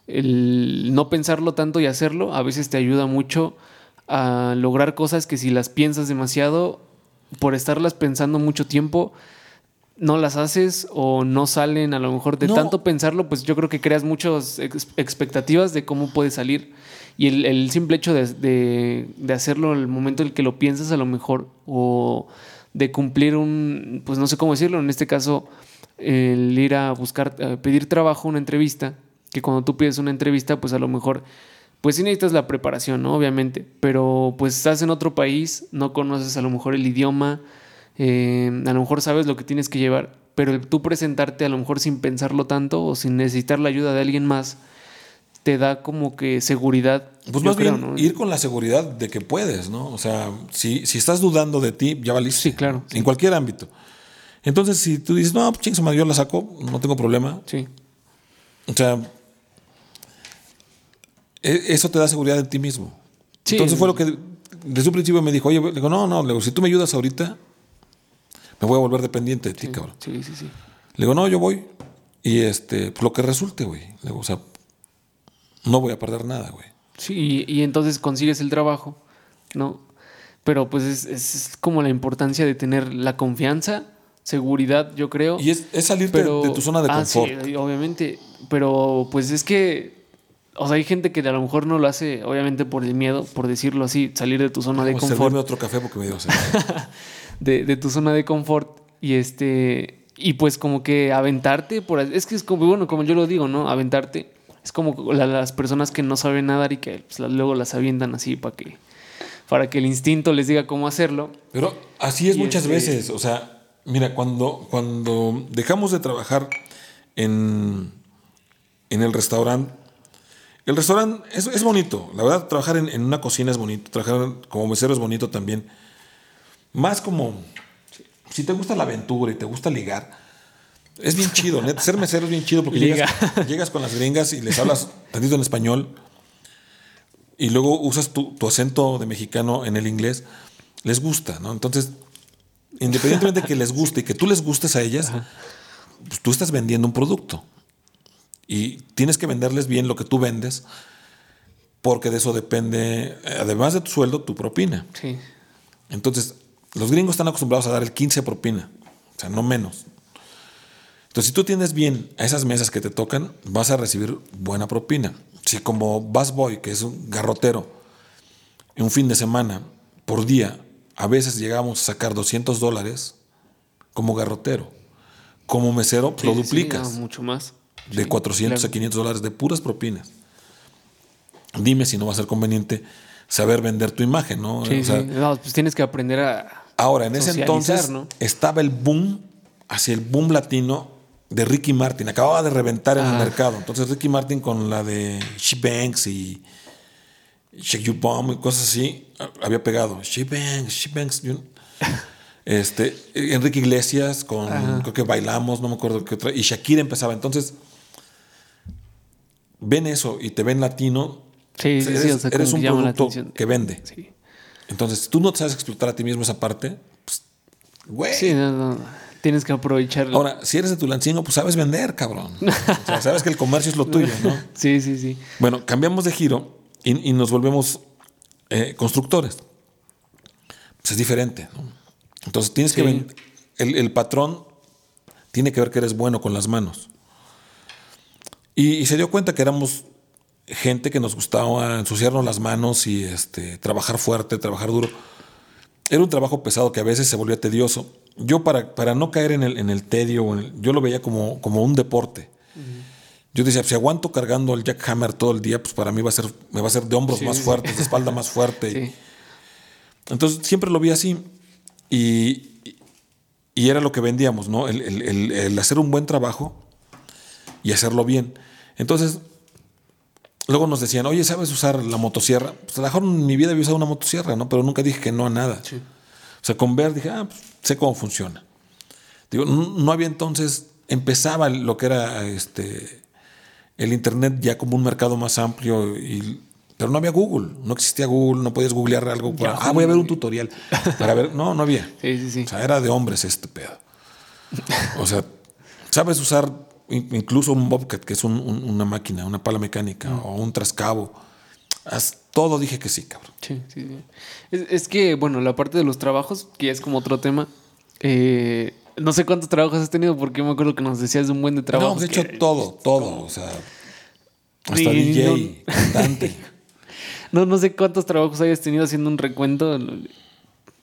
El no pensarlo tanto y hacerlo a veces te ayuda mucho a lograr cosas que si las piensas demasiado, por estarlas pensando mucho tiempo, no las haces o no salen a lo mejor de tanto pensarlo, pues yo creo que creas muchas expectativas de cómo puede salir. Y el, simple hecho de, de, de, hacerlo en el momento en el que lo piensas a lo mejor o de cumplir un, pues no sé cómo decirlo, en este caso, el ir a buscar, pedir trabajo, una entrevista, que cuando tú pides una entrevista, pues a lo mejor, pues sí necesitas la preparación, ¿no? Obviamente, pero pues estás en otro país, no conoces a lo mejor el idioma, eh, a lo mejor sabes lo que tienes que llevar, pero tú presentarte a lo mejor sin pensarlo tanto o sin necesitar la ayuda de alguien más, te da como que seguridad. Pues más bien ir con la seguridad de que puedes, ¿no? O sea, si, si estás dudando de ti, ya valiste. Sí, claro. En cualquier ámbito. Entonces, si tú dices, no, pues chingos, yo la saco, no tengo problema. Sí. O sea, e, eso te da seguridad en ti mismo. Sí. Entonces fue lo que desde un principio me dijo, oye, le digo, no, no, le digo, si tú me ayudas ahorita, me voy a volver dependiente de ti, cabrón. Sí, sí, sí. Le digo, no, yo voy. Y este, pues lo que resulte, güey. Le digo, o sea, no voy a perder nada, güey. Sí, y, entonces consigues el trabajo, ¿no? Pero pues es, como la importancia de tener la confianza, seguridad, yo creo. Y es, salir de, tu zona de ah, confort. Sí, obviamente. Pero pues es que, o sea, hay gente que a lo mejor no lo hace, obviamente por el miedo, por decirlo así, salir de tu zona de confort. otro café porque me dio de, de tu zona de confort y este y pues como que aventarte por es que es como bueno como yo lo digo no aventarte es como las personas que no saben nadar y que pues, luego las avientan así para que, para que el instinto les diga cómo hacerlo. Pero así es muchas este veces. O sea, mira, cuando, cuando dejamos de trabajar en, en el restaurante, El restaurante es, es bonito. La verdad, trabajar en, en una cocina es bonito. Trabajar como mesero es bonito también. Más como, si te gusta la aventura y te gusta ligar, es bien chido. neta, ser mesero es bien chido porque llegas, llegas con las gringas y les hablas tantito en español y luego usas tu, tu acento de mexicano en el inglés. Les gusta, ¿no? Entonces, independientemente de que les guste y que tú les gustes a ellas, pues tú estás vendiendo un producto. Y tienes que venderles bien lo que tú vendes, porque de eso depende, además de tu sueldo, tu propina. Sí. Entonces, los gringos están acostumbrados a dar el 15 de propina, o sea, no menos. Entonces, si tú tienes bien a esas mesas que te tocan, vas a recibir buena propina. Si como busboy, que es un garrotero, en un fin de semana, por día, a veces llegamos a sacar 200 dólares como garrotero. Como mesero, lo sí, duplicas mucho más. de Sí, 400 claro. a 500 dólares de puras propinas. Dime si no va a ser conveniente saber vender tu imagen, ¿no? Sí, O sea, sí. No, pues tienes que aprender a. Ahora, en ese entonces ¿no? estaba el boom, hacia el boom latino de Ricky Martin. Acababa de reventar en el Ah. mercado. Entonces Ricky Martin con la de She Banks y Shake You Bomb y cosas así, a- había pegado. She Banks, She Banks. you know. Este, Enrique Iglesias con, creo que bailamos, no me acuerdo qué otra. Y Shakira empezaba. Entonces, ven eso y te ven latino. Sí, eres, sí. O sea, eres un que producto atención. que vende. Sí. Entonces, si tú no te sabes explotar a ti mismo esa parte, pues, güey. Sí, no, no. Tienes que aprovechar. Ahora, si eres de Tulancingo, pues sabes vender, cabrón. O sea, sabes que el comercio es lo tuyo, ¿no? Sí, sí, sí. Bueno, cambiamos de giro y, y nos volvemos eh, constructores. Pues es diferente, ¿no? Entonces tienes que Sí. el, el patrón tiene que ver que eres bueno con las manos. Y, y se dio cuenta que éramos gente que nos gustaba ensuciarnos las manos y este, trabajar fuerte, trabajar duro. Era un trabajo pesado que a veces se volvía tedioso. Yo para, para no caer en el, en el tedio, o en el- yo lo veía como, como un deporte. Yo decía, si aguanto cargando el jackhammer todo el día, pues para mí va a ser, me va a ser de hombros Sí, más sí, fuertes, de espalda más fuerte. Sí. Entonces siempre lo vi así. Y, y era lo que vendíamos, ¿no? El- el hacer un buen trabajo y hacerlo bien. Entonces, luego nos decían, oye, ¿sabes usar la motosierra? Pues a lo mejor en mi vida había usado una motosierra, ¿no? Pero nunca dije que no a nada. O sea, con ver dije, ah, pues, sé cómo funciona. Digo, no, había entonces, empezaba lo que era este, el Internet ya como un mercado más amplio, y, pero no había Google, no existía Google, no podías googlear algo. para, ah, voy a ver un tutorial para ver. No, no había. Sí, sí, sí. O sea, era de hombres este pedo. O sea, sabes usar incluso un bobcat, que es un- un- una máquina, una pala mecánica, Mm. o un trascabo. Haz todo dije que sí, cabrón. Sí, sí, sí. Es, es que, bueno, la parte de los trabajos, que es como otro tema. eh, no sé cuántos trabajos has tenido, porque me acuerdo que nos decías de un buen de trabajo. No, pues, he hecho todo, todo. O sea, hasta Ni- DJ, cantante. No, no sé cuántos trabajos hayas tenido haciendo un recuento.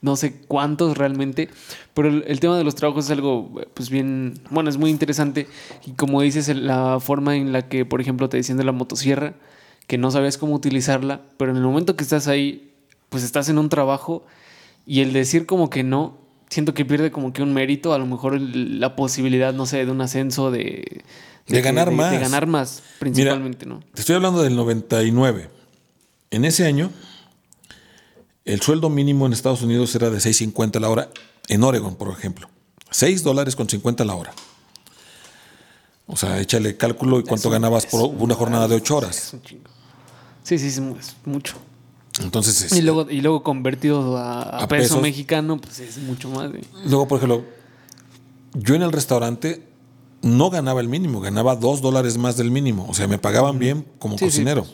No sé cuántos realmente. Pero el, el tema de los trabajos es algo, pues bien, bueno, es muy interesante. Y como dices, la forma en la que, por ejemplo, te decían de la motosierra, que no sabías cómo utilizarla, pero en el momento que estás ahí, pues estás en un trabajo y el decir como que no, siento que pierde como que un mérito, a lo mejor el- la posibilidad, no sé, de un ascenso, de... De ganar de- más. De ganar más, principalmente, ¿no? Te estoy hablando del 99. En ese año, el sueldo mínimo en Estados Unidos era de 6.50 la hora. En Oregon, por ejemplo. 6 dólares con 50 la hora. O sea, échale cálculo y cuánto ganabas por una jornada de 8 horas. Es un chingo. Sí, sí, es mu- es mucho. Entonces, es- Y luego, y luego convertido a, a A peso pesos. mexicano, pues es mucho más. luego, por ejemplo, yo en el restaurante no ganaba el mínimo, ganaba 2 dólares más del mínimo. O sea, me pagaban bien como Sí, sí, cocinero.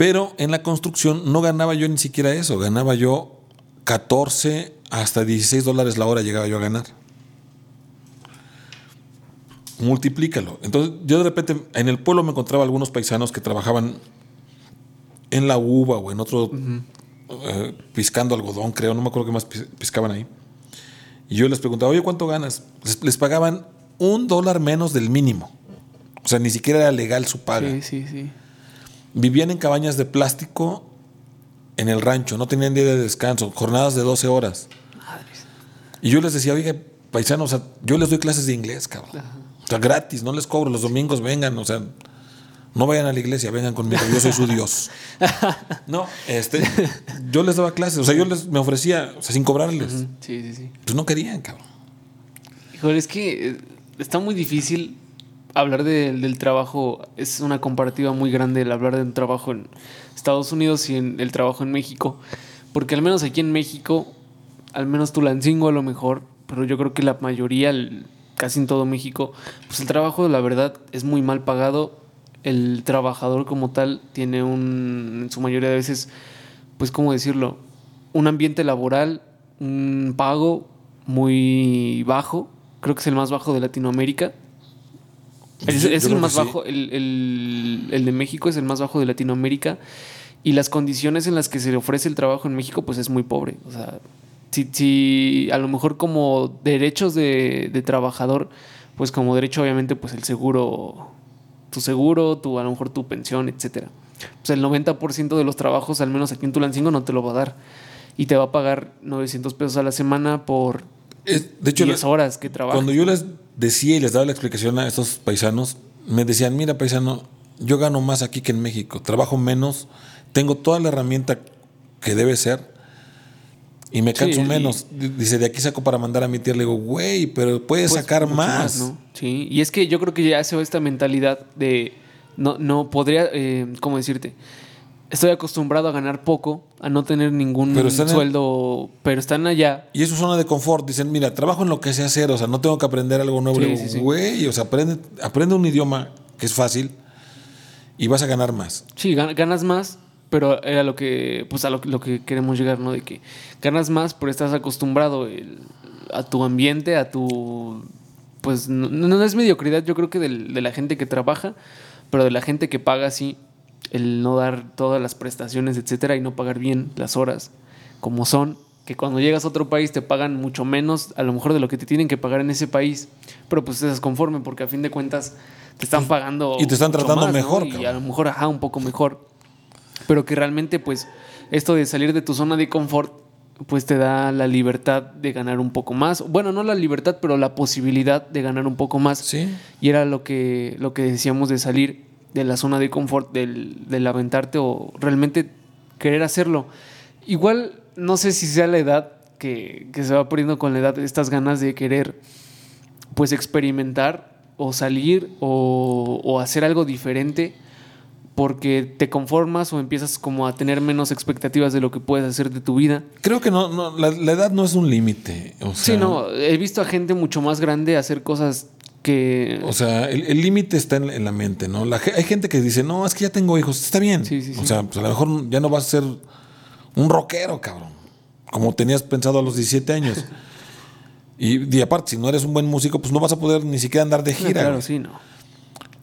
Pero en la construcción no ganaba yo ni siquiera eso, ganaba yo 14 hasta 16 dólares la hora llegaba yo a ganar. Multiplícalo. Entonces yo de repente en el pueblo me encontraba algunos paisanos que trabajaban en la uva o en otro, eh, piscando algodón, creo, no me acuerdo qué más pis- piscaban ahí. Y yo les preguntaba, oye, ¿cuánto ganas? Les, les pagaban un dólar menos del mínimo. O sea, ni siquiera era legal su paga. Sí, sí, sí. Vivían en cabañas de plástico en el rancho, no tenían día de descanso, jornadas de 12 horas. Madres. Y yo les decía, oye, paisanos, o sea, yo les doy clases de inglés, cabrón. O sea, gratis, no les cobro, los domingos vengan, o sea, No vayan a la iglesia, vengan conmigo, yo soy su Dios. no, este, yo les daba clases, o sea, yo les me ofrecía, o sea, sin cobrarles. Sí, sí, sí. Pues no querían, cabrón. Híjole, es que eh, está muy difícil hablar del trabajo. Es una comparativa muy grande el hablar de un trabajo en Estados Unidos y en el trabajo en México. Porque al menos aquí en México, al menos Tulancingo a lo mejor, pero yo creo que la mayoría, casi en todo México, pues el trabajo, la verdad, es muy mal pagado el trabajador como tal tiene un, en su mayoría de veces, pues, ¿cómo decirlo? Un ambiente laboral, un pago muy bajo, creo que es el más bajo de Latinoamérica. Es, el más bajo, el, el, de México es el más bajo de Latinoamérica y las condiciones en las que se le ofrece el trabajo en México pues es muy pobre. O sea, si, si a lo mejor como derechos de, de trabajador, pues como derecho obviamente pues el seguro tu seguro, tu, a lo mejor tu pensión, etcétera. Pues el 90% de los trabajos, al menos aquí en Tulancingo, no te lo va a dar. Y te va a pagar 900 pesos a la semana por de hecho, 10 horas que trabajas. Cuando yo les decía y les daba la explicación a estos paisanos, me decían, mira paisano, yo gano más aquí que en México, trabajo menos, tengo toda la herramienta que debe ser, y me canso menos. Dice, de aquí saco para mandar a mi tía. Le digo, güey, pero puedes pues, sacar más. Sí, y es que yo creo que ya se esta mentalidad de. No, no podría. Eh, ¿Cómo decirte? Estoy acostumbrado a ganar poco, a no tener ningún sueldo, pero están allá. Y es su zona de confort. Dicen, mira, trabajo en lo que sé hacer, o sea, no tengo que aprender algo nuevo. güey, o sea, aprende, aprende un idioma que es fácil y vas a ganar más. Sí, ganas más, pero era lo que, pues a lo, que queremos llegar, ¿no? De que ganas más, pero estás acostumbrado a tu ambiente, a tu, pues no, es mediocridad, yo creo que de la gente que trabaja, pero de la gente que paga sí, el no dar todas las prestaciones, etcétera, y no pagar bien las horas como son, que cuando llegas a otro país te pagan mucho menos, a lo mejor de lo que te tienen que pagar en ese país, pero pues estás conforme porque a fin de cuentas te están pagando. Y te están tratando mejor. Y a lo mejor, ajá, un poco mejor pero que realmente pues esto de salir de tu zona de confort pues te da la libertad de ganar un poco más. Bueno, no la libertad, pero la posibilidad de ganar un poco más. Sí. Y era lo que, lo que decíamos de salir de la zona de confort, del, del aventarte o realmente querer hacerlo. Igual, no sé si sea la edad que, que se va poniendo con la edad, estas ganas de querer pues experimentar o salir o, o hacer algo diferente porque te conformas o empiezas como a tener menos expectativas de lo que puedes hacer de tu vida. Creo que no, la, edad no es un límite. sí, no, he visto a gente mucho más grande hacer cosas que... O sea, el límite está en, la mente, ¿no? hay gente que dice, no, es que ya tengo hijos, está bien. Sí, sí, o sea, pues a lo mejor ya no vas a ser un rockero, cabrón, como tenías pensado a los 17 años. y, y, aparte, si no eres un buen músico, pues no vas a poder ni siquiera andar de gira. claro, sí, no.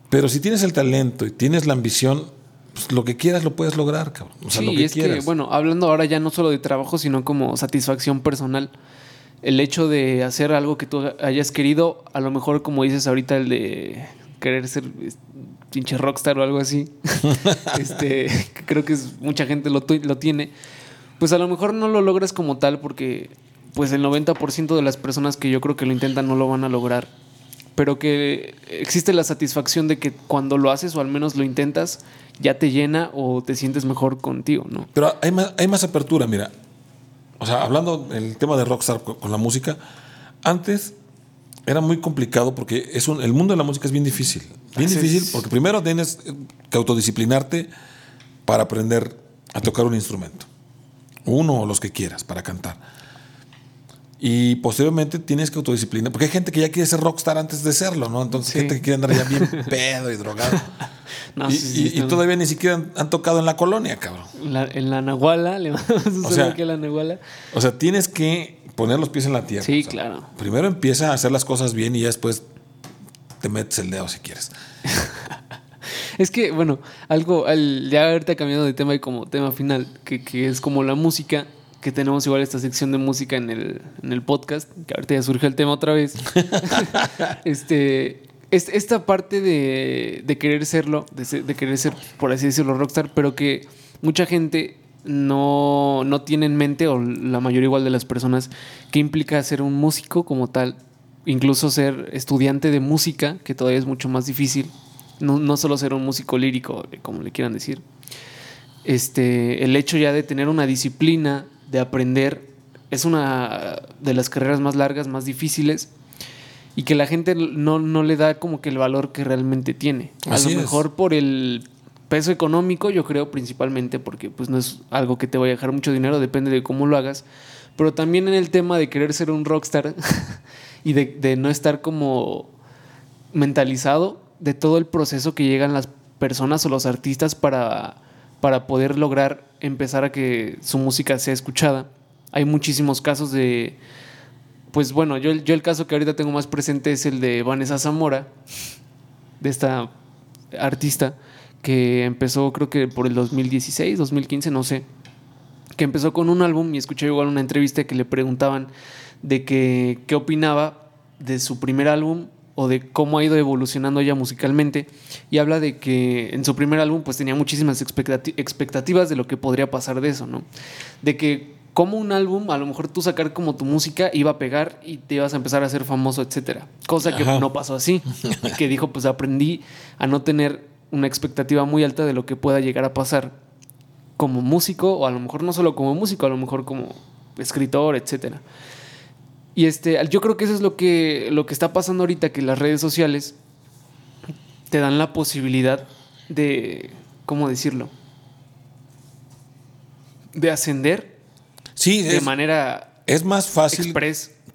Pero si tienes el talento y tienes la ambición, pues lo que quieras lo puedes lograr, cabrón. O sea, sí, lo que es que, bueno, hablando ahora ya no solo de trabajo, sino como satisfacción personal. El hecho de hacer algo que tú hayas querido, a lo mejor como dices ahorita, el de querer ser pinche rockstar o algo así, este, creo que es, mucha gente lo, lo tiene, pues a lo mejor no lo logras como tal porque pues el 90% de las personas que yo creo que lo intentan no lo van a lograr pero que existe la satisfacción de que cuando lo haces o al menos lo intentas, ya te llena o te sientes mejor contigo, ¿no? Pero hay más, hay más apertura, mira. O sea, hablando del tema de Rockstar con, la música, antes era muy complicado porque es un, el mundo de la música es bien difícil. Bien difícil porque primero tienes que autodisciplinarte para aprender a tocar un instrumento. Uno o los que quieras para cantar. Y posteriormente tienes que autodisciplinar, porque hay gente que ya quiere ser rockstar antes de serlo, ¿no? Entonces, gente que quiere andar ya bien pedo y drogado. y, todavía ni siquiera han, tocado en la colonia, cabrón. en la Nahuala, le o sea, aquí a la Nahuala. O sea, tienes que poner los pies en la tierra. Sí, claro. Primero empieza a hacer las cosas bien y ya después te metes el dedo si quieres. es que, bueno, algo, al ya haberte cambiado de tema y como tema final, que, que es como la música que tenemos igual esta sección de música en el, en el podcast, que ahorita ya surge el tema otra vez. este, esta parte de, de querer serlo, de, querer ser, por así decirlo, rockstar, pero que mucha gente no, no tiene en mente, o la mayoría igual de las personas, que implica ser un músico como tal, incluso ser estudiante de música, que todavía es mucho más difícil, No, no solo ser un músico lírico, como le quieran decir. Este, el hecho ya de tener una disciplina, de aprender, es una de las carreras más largas, más difíciles y que la gente no, no le da como que el valor que realmente tiene. A lo mejor por el peso económico, yo creo principalmente porque pues no es algo que te vaya a dejar mucho dinero, depende de cómo lo hagas, pero también en el tema de querer ser un rockstar y de, no estar como mentalizado de todo el proceso que llegan las personas o los artistas para, para poder lograr empezar a que su música sea escuchada. Hay muchísimos casos de, pues bueno, yo, yo el caso que ahorita tengo más presente es el de Vanessa Zamora, de esta artista que empezó creo que por el 2016, 2015, no sé, que empezó con un álbum y escuché igual una entrevista que le preguntaban de que, qué opinaba de su primer álbum o de cómo ha ido evolucionando ella musicalmente y habla de que en su primer álbum pues tenía muchísimas expectativas de lo que podría pasar de eso, ¿no? De que como un álbum, a lo mejor tú sacar como tu música iba a pegar y te ibas a empezar a hacer famoso, etcétera. Cosa que no pasó así. y que dijo, pues aprendí a no tener una expectativa muy alta de lo que pueda llegar a pasar como músico, o a lo mejor no solo como músico, a lo mejor como escritor, etcétera. Y este, yo creo que eso es lo que, lo que está pasando ahorita, que las redes sociales te dan la posibilidad de, ¿cómo decirlo? De ascender Sí, de manera es más fácil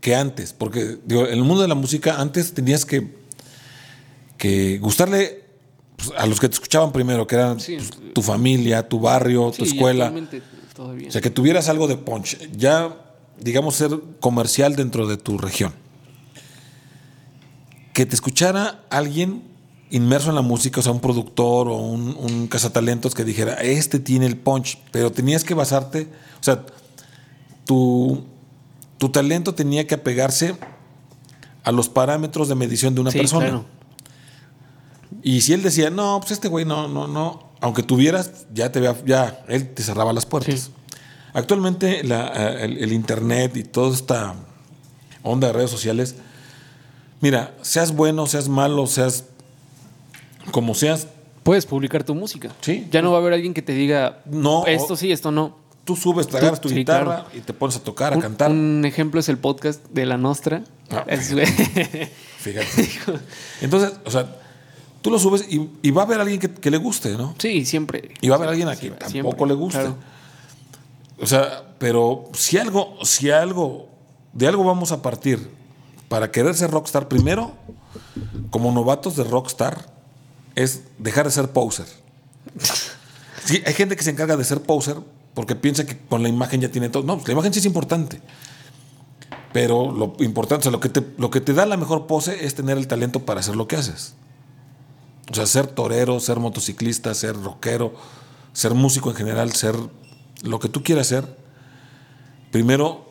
que antes, porque digo, en el mundo de la música antes tenías que, que gustarle pues, a los que te escuchaban primero, que eran pues, tu familia, tu barrio, tu escuela. O sea, que tuvieras algo de punch. Ya, digamos, ser comercial dentro de tu región. Que te escuchara alguien inmerso en la música, o sea, un productor o un, un cazatalentos que dijera, este tiene el punch, pero tenías que basarte, o sea, tu, tu talento tenía que apegarse a los parámetros de medición de una persona. Y si él decía, no, pues este güey no, no, no, aunque tuvieras, ya te ya, él te cerraba las puertas. Actualmente eh, el, internet y toda esta onda de redes sociales, mira, seas bueno, seas malo, seas como seas. Puedes publicar tu música. Sí. Ya no va a haber alguien que te diga, no, esto sí, esto no tú subes, te agarras tu guitarra y te pones a tocar, a cantar. Un ejemplo es el podcast de La Nostra. Ah, fíjate. Entonces, o sea, tú lo subes y, va a haber alguien que, le guste, ¿no? Sí, siempre. Y va a haber alguien a quien tampoco le guste. O sea, pero si algo, si algo, de algo vamos a partir para querer ser rockstar primero, como novatos de rockstar, es dejar de ser poser. Sí, hay gente que se encarga de ser poser porque piensa que con la imagen ya tiene todo. No, la imagen sí es importante. Pero lo importante, o sea, lo que, te, lo que te da la mejor pose es tener el talento para hacer lo que haces. O sea, ser torero, ser motociclista, ser rockero, ser músico en general, ser lo que tú quieras ser. Primero,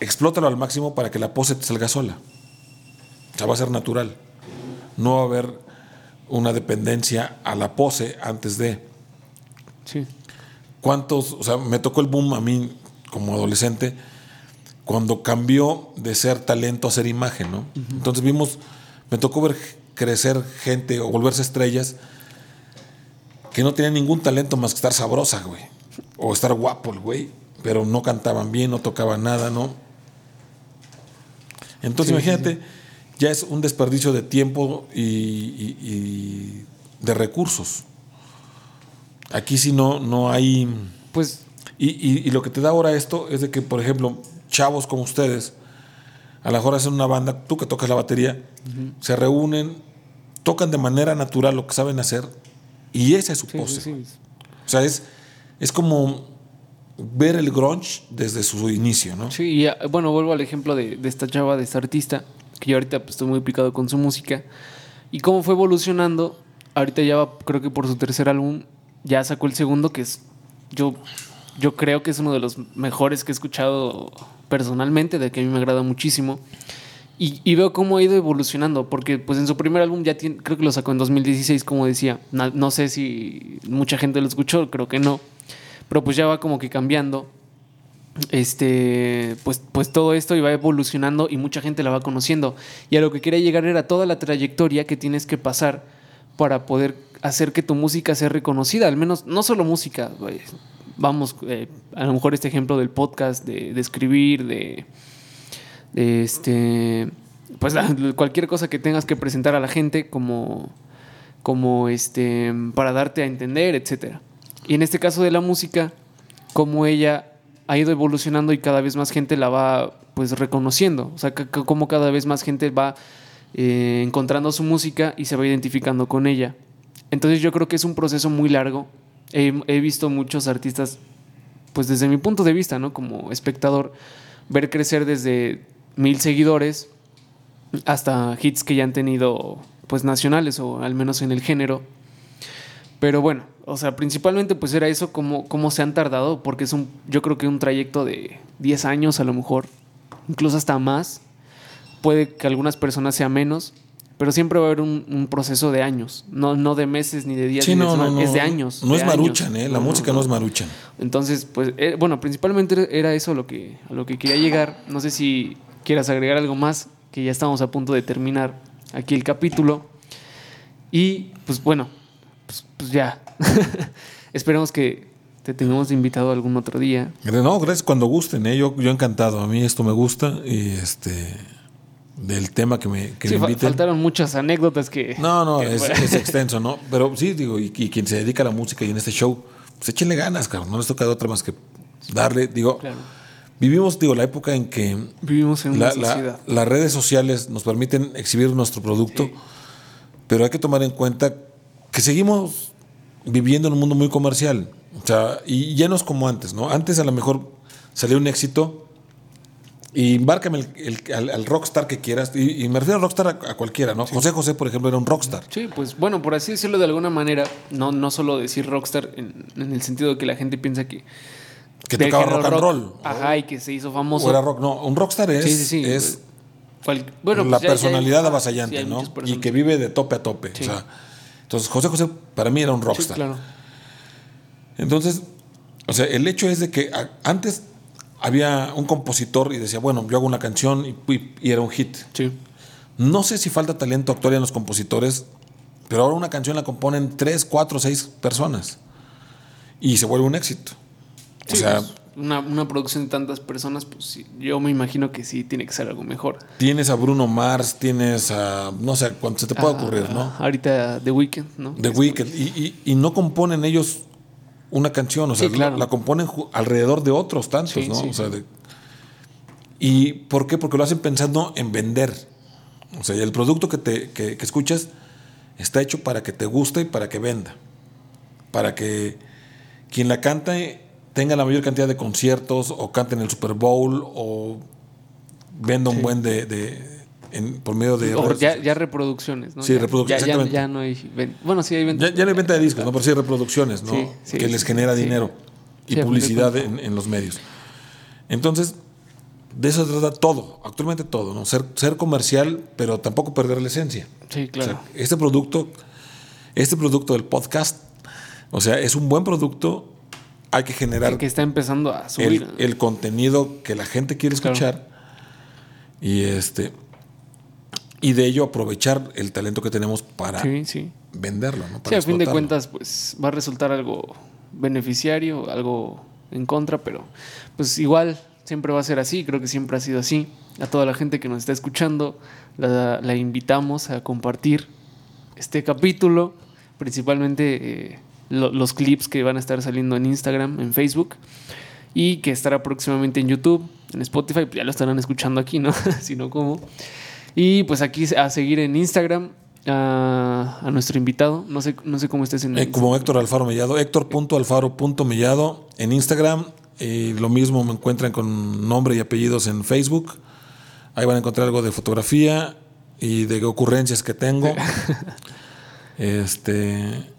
explótalo al máximo para que la pose te salga sola. O sea, va a ser natural. No va a haber una dependencia a la pose antes de. Sí cuántos, o sea, me tocó el boom a mí como adolescente cuando cambió de ser talento a ser imagen, ¿no? Entonces vimos, me tocó ver crecer gente o volverse estrellas que no tenían ningún talento más que estar sabrosa, güey. O estar guapo el güey, pero no cantaban bien, no tocaban nada, ¿no? Entonces imagínate, ya es un desperdicio de tiempo y de recursos. Aquí sí no, no hay. Pues. Y, lo que te da ahora esto es de que, por ejemplo, chavos como ustedes, a lo mejor hacen una banda, tú que tocas la batería, se reúnen, tocan de manera natural lo que saben hacer y esa es su pose. O sea, es, es como ver el grunge desde su inicio, ¿no? Sí, y bueno, vuelvo al ejemplo de, esta chava, de esta artista, que yo ahorita pues, estoy muy picado con su música, y cómo fue evolucionando. Ahorita ya va, creo que por su tercer álbum, ya sacó el segundo, que es. Yo, yo creo que es uno de los mejores que he escuchado personalmente, de que a mí me agrada muchísimo. Y, veo cómo ha ido evolucionando, porque pues en su primer álbum ya tiene, creo que lo sacó en 2016, como decía. No, sé si mucha gente lo escuchó, creo que no. Pero pues ya va como que cambiando. Este, pues, pues todo esto iba evolucionando y mucha gente la va conociendo. Y a lo que quería llegar era toda la trayectoria que tienes que pasar para poder hacer que tu música sea reconocida, al menos no solo música, vamos, eh, a lo mejor este ejemplo del podcast, de, escribir, de, este, pues cualquier cosa que tengas que presentar a la gente como, como este, para darte a entender, etcétera. Y en este caso de la música, como ella ha ido evolucionando y cada vez más gente la va pues reconociendo, o sea, como cada vez más gente va eh, encontrando su música y se va identificando con ella. Entonces yo creo que es un proceso muy largo. He, visto muchos artistas, pues desde mi punto de vista, ¿no? Como espectador, ver crecer desde mil seguidores hasta hits que ya han tenido, pues nacionales o al menos en el género. Pero bueno, o sea, principalmente pues era eso, como, cómo se han tardado, porque es un, yo creo que un trayecto de 10 años a lo mejor, incluso hasta más. Puede que algunas personas sea menos, pero siempre va a haber un, proceso de años, no, no de meses ni de días, es de años. No es maruchan, ¿eh? la música no, es maruchan. Entonces, pues, eh, bueno, principalmente era eso lo que, a lo que quería llegar. No sé si quieras agregar algo más, que ya estamos a punto de terminar aquí el capítulo. Y, pues bueno, pues, pues ya. Esperemos que te tengamos invitado algún otro día. No, gracias cuando gusten, ¿eh? yo, yo encantado. A mí esto me gusta y este del tema que me, que faltaron muchas anécdotas que... No, no, es, extenso, ¿no? Pero sí, digo, y, quien se dedica a la música y en este show, pues échenle ganas, cabrón. No les toca de otra más que darle, digo... Vivimos, digo, la época en que... Vivimos en una sociedad. las redes sociales nos permiten exhibir nuestro producto, pero hay que tomar en cuenta que seguimos viviendo en un mundo muy comercial. O sea, y ya no es como antes, ¿no? Antes a lo mejor salió un éxito y márcame el, al, rockstar que quieras. Y, me refiero a rockstar a, cualquiera, ¿no? José José, por ejemplo, era un rockstar. Sí, pues bueno, por así decirlo de alguna manera, no, no solo decir rockstar en, el sentido de que la gente piensa que. Que tocaba rock, and roll. Ajá, y que se hizo famoso. O era rock. No, un rockstar es. es bueno, la pues personalidad avasallante, ¿no? Y que vive de tope a tope. O sea, entonces, José José para mí era un rockstar. claro. Entonces, o sea, el hecho es de que antes había un compositor y decía, bueno, yo hago una canción y, era un hit. Sí. No sé si falta talento actual en los compositores, pero ahora una canción la componen tres, cuatro, seis personas y se vuelve un éxito. o sea, pues, una, producción de tantas personas, pues yo me imagino que sí tiene que ser algo mejor. Tienes a Bruno Mars, tienes a, no sé, cuánto se te puede ocurrir, ¿no? Ahorita The Weeknd, ¿no? The Weeknd. Y, y, no componen ellos una canción, o sea, la, componen alrededor de otros tantos, ¿no? O sea, ¿Y por qué? Porque lo hacen pensando en vender. O sea, el producto que, te, que, escuchas está hecho para que te guste y para que venda. Para que quien la cante tenga la mayor cantidad de conciertos o cante en el Super Bowl o venda un buen de, por medio de. ya, reproducciones, ¿no? Sí, reproducciones. Ya, no hay. Bueno, sí hay venta. Ya, no hay venta de discos, ¿no? Pero sí hay reproducciones, ¿no? que les genera dinero y publicidad en, los medios. Entonces, de eso se trata todo, actualmente todo, ¿no? Ser, ser comercial, pero tampoco perder la esencia. Sí, claro. este producto, este producto del podcast, o sea, es un buen producto. Hay que generar. que está empezando a subir. El, contenido que la gente quiere escuchar. Y este y de ello aprovechar el talento que tenemos para venderlo. ¿no? sí, a fin de cuentas, pues va a resultar algo beneficiario, algo en contra, pero pues igual siempre va a ser así, creo que siempre ha sido así. A toda la gente que nos está escuchando, la, invitamos a compartir este capítulo, principalmente eh, los clips que van a estar saliendo en Instagram, en Facebook, y que estará próximamente en YouTube, en Spotify, pues ya lo estarán escuchando aquí, ¿no? si no, ¿cómo? Y pues aquí a seguir en Instagram a, nuestro invitado. No sé, no sé cómo estés en eh, Como Héctor Alfaro Mellado, Héctor.alfaro.mellado en Instagram. Y lo mismo me encuentran con nombre y apellidos en Facebook. Ahí van a encontrar algo de fotografía y de ocurrencias que tengo. este.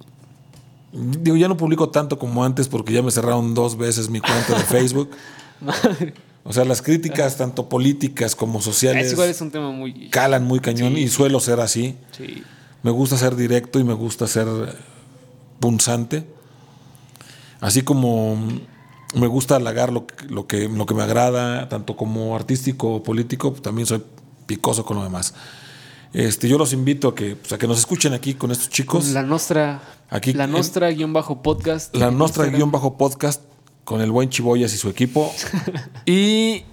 Digo, ya no publico tanto como antes porque ya me cerraron dos veces mi cuenta de Facebook. Madre. O sea, las críticas, tanto políticas como sociales. Es igual es un tema muy. Calan muy cañón y suelo ser así. Sí. Me gusta ser directo y me gusta ser punzante. Así como me gusta halagar lo, lo, que, lo que me agrada, tanto como artístico o político, también soy picoso con lo demás. Este, yo los invito a que, pues, a que nos escuchen aquí con estos chicos. La Nostra. Aquí, la Nostra guion bajo podcast. La Nostra guion bajo podcast con el buen Chiboyas y su equipo. y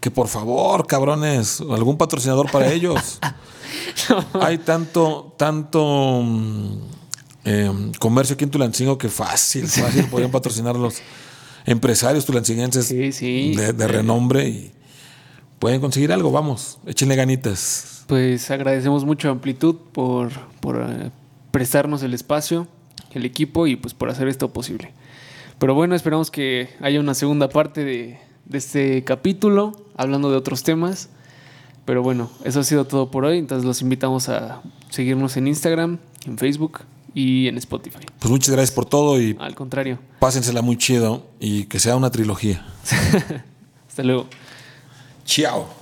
que por favor, cabrones, algún patrocinador para ellos. Hay tanto, tanto mm, em, comercio aquí en Tulancingo que fácil, fácil podrían patrocinar los empresarios tulancinguenses De, de renombre y pueden conseguir algo, vamos, échenle ganitas. Pues agradecemos mucho a Amplitud por, por eh, prestarnos el espacio, el equipo y pues por hacer esto posible. Pero bueno, esperamos que haya una segunda parte de, de este capítulo, hablando de otros temas. Pero bueno, eso ha sido todo por hoy. Entonces los invitamos a seguirnos en Instagram, en Facebook y en Spotify. Pues muchas gracias por todo y... Al contrario. Pásensela muy chido y que sea una trilogía. Hasta luego. Chao.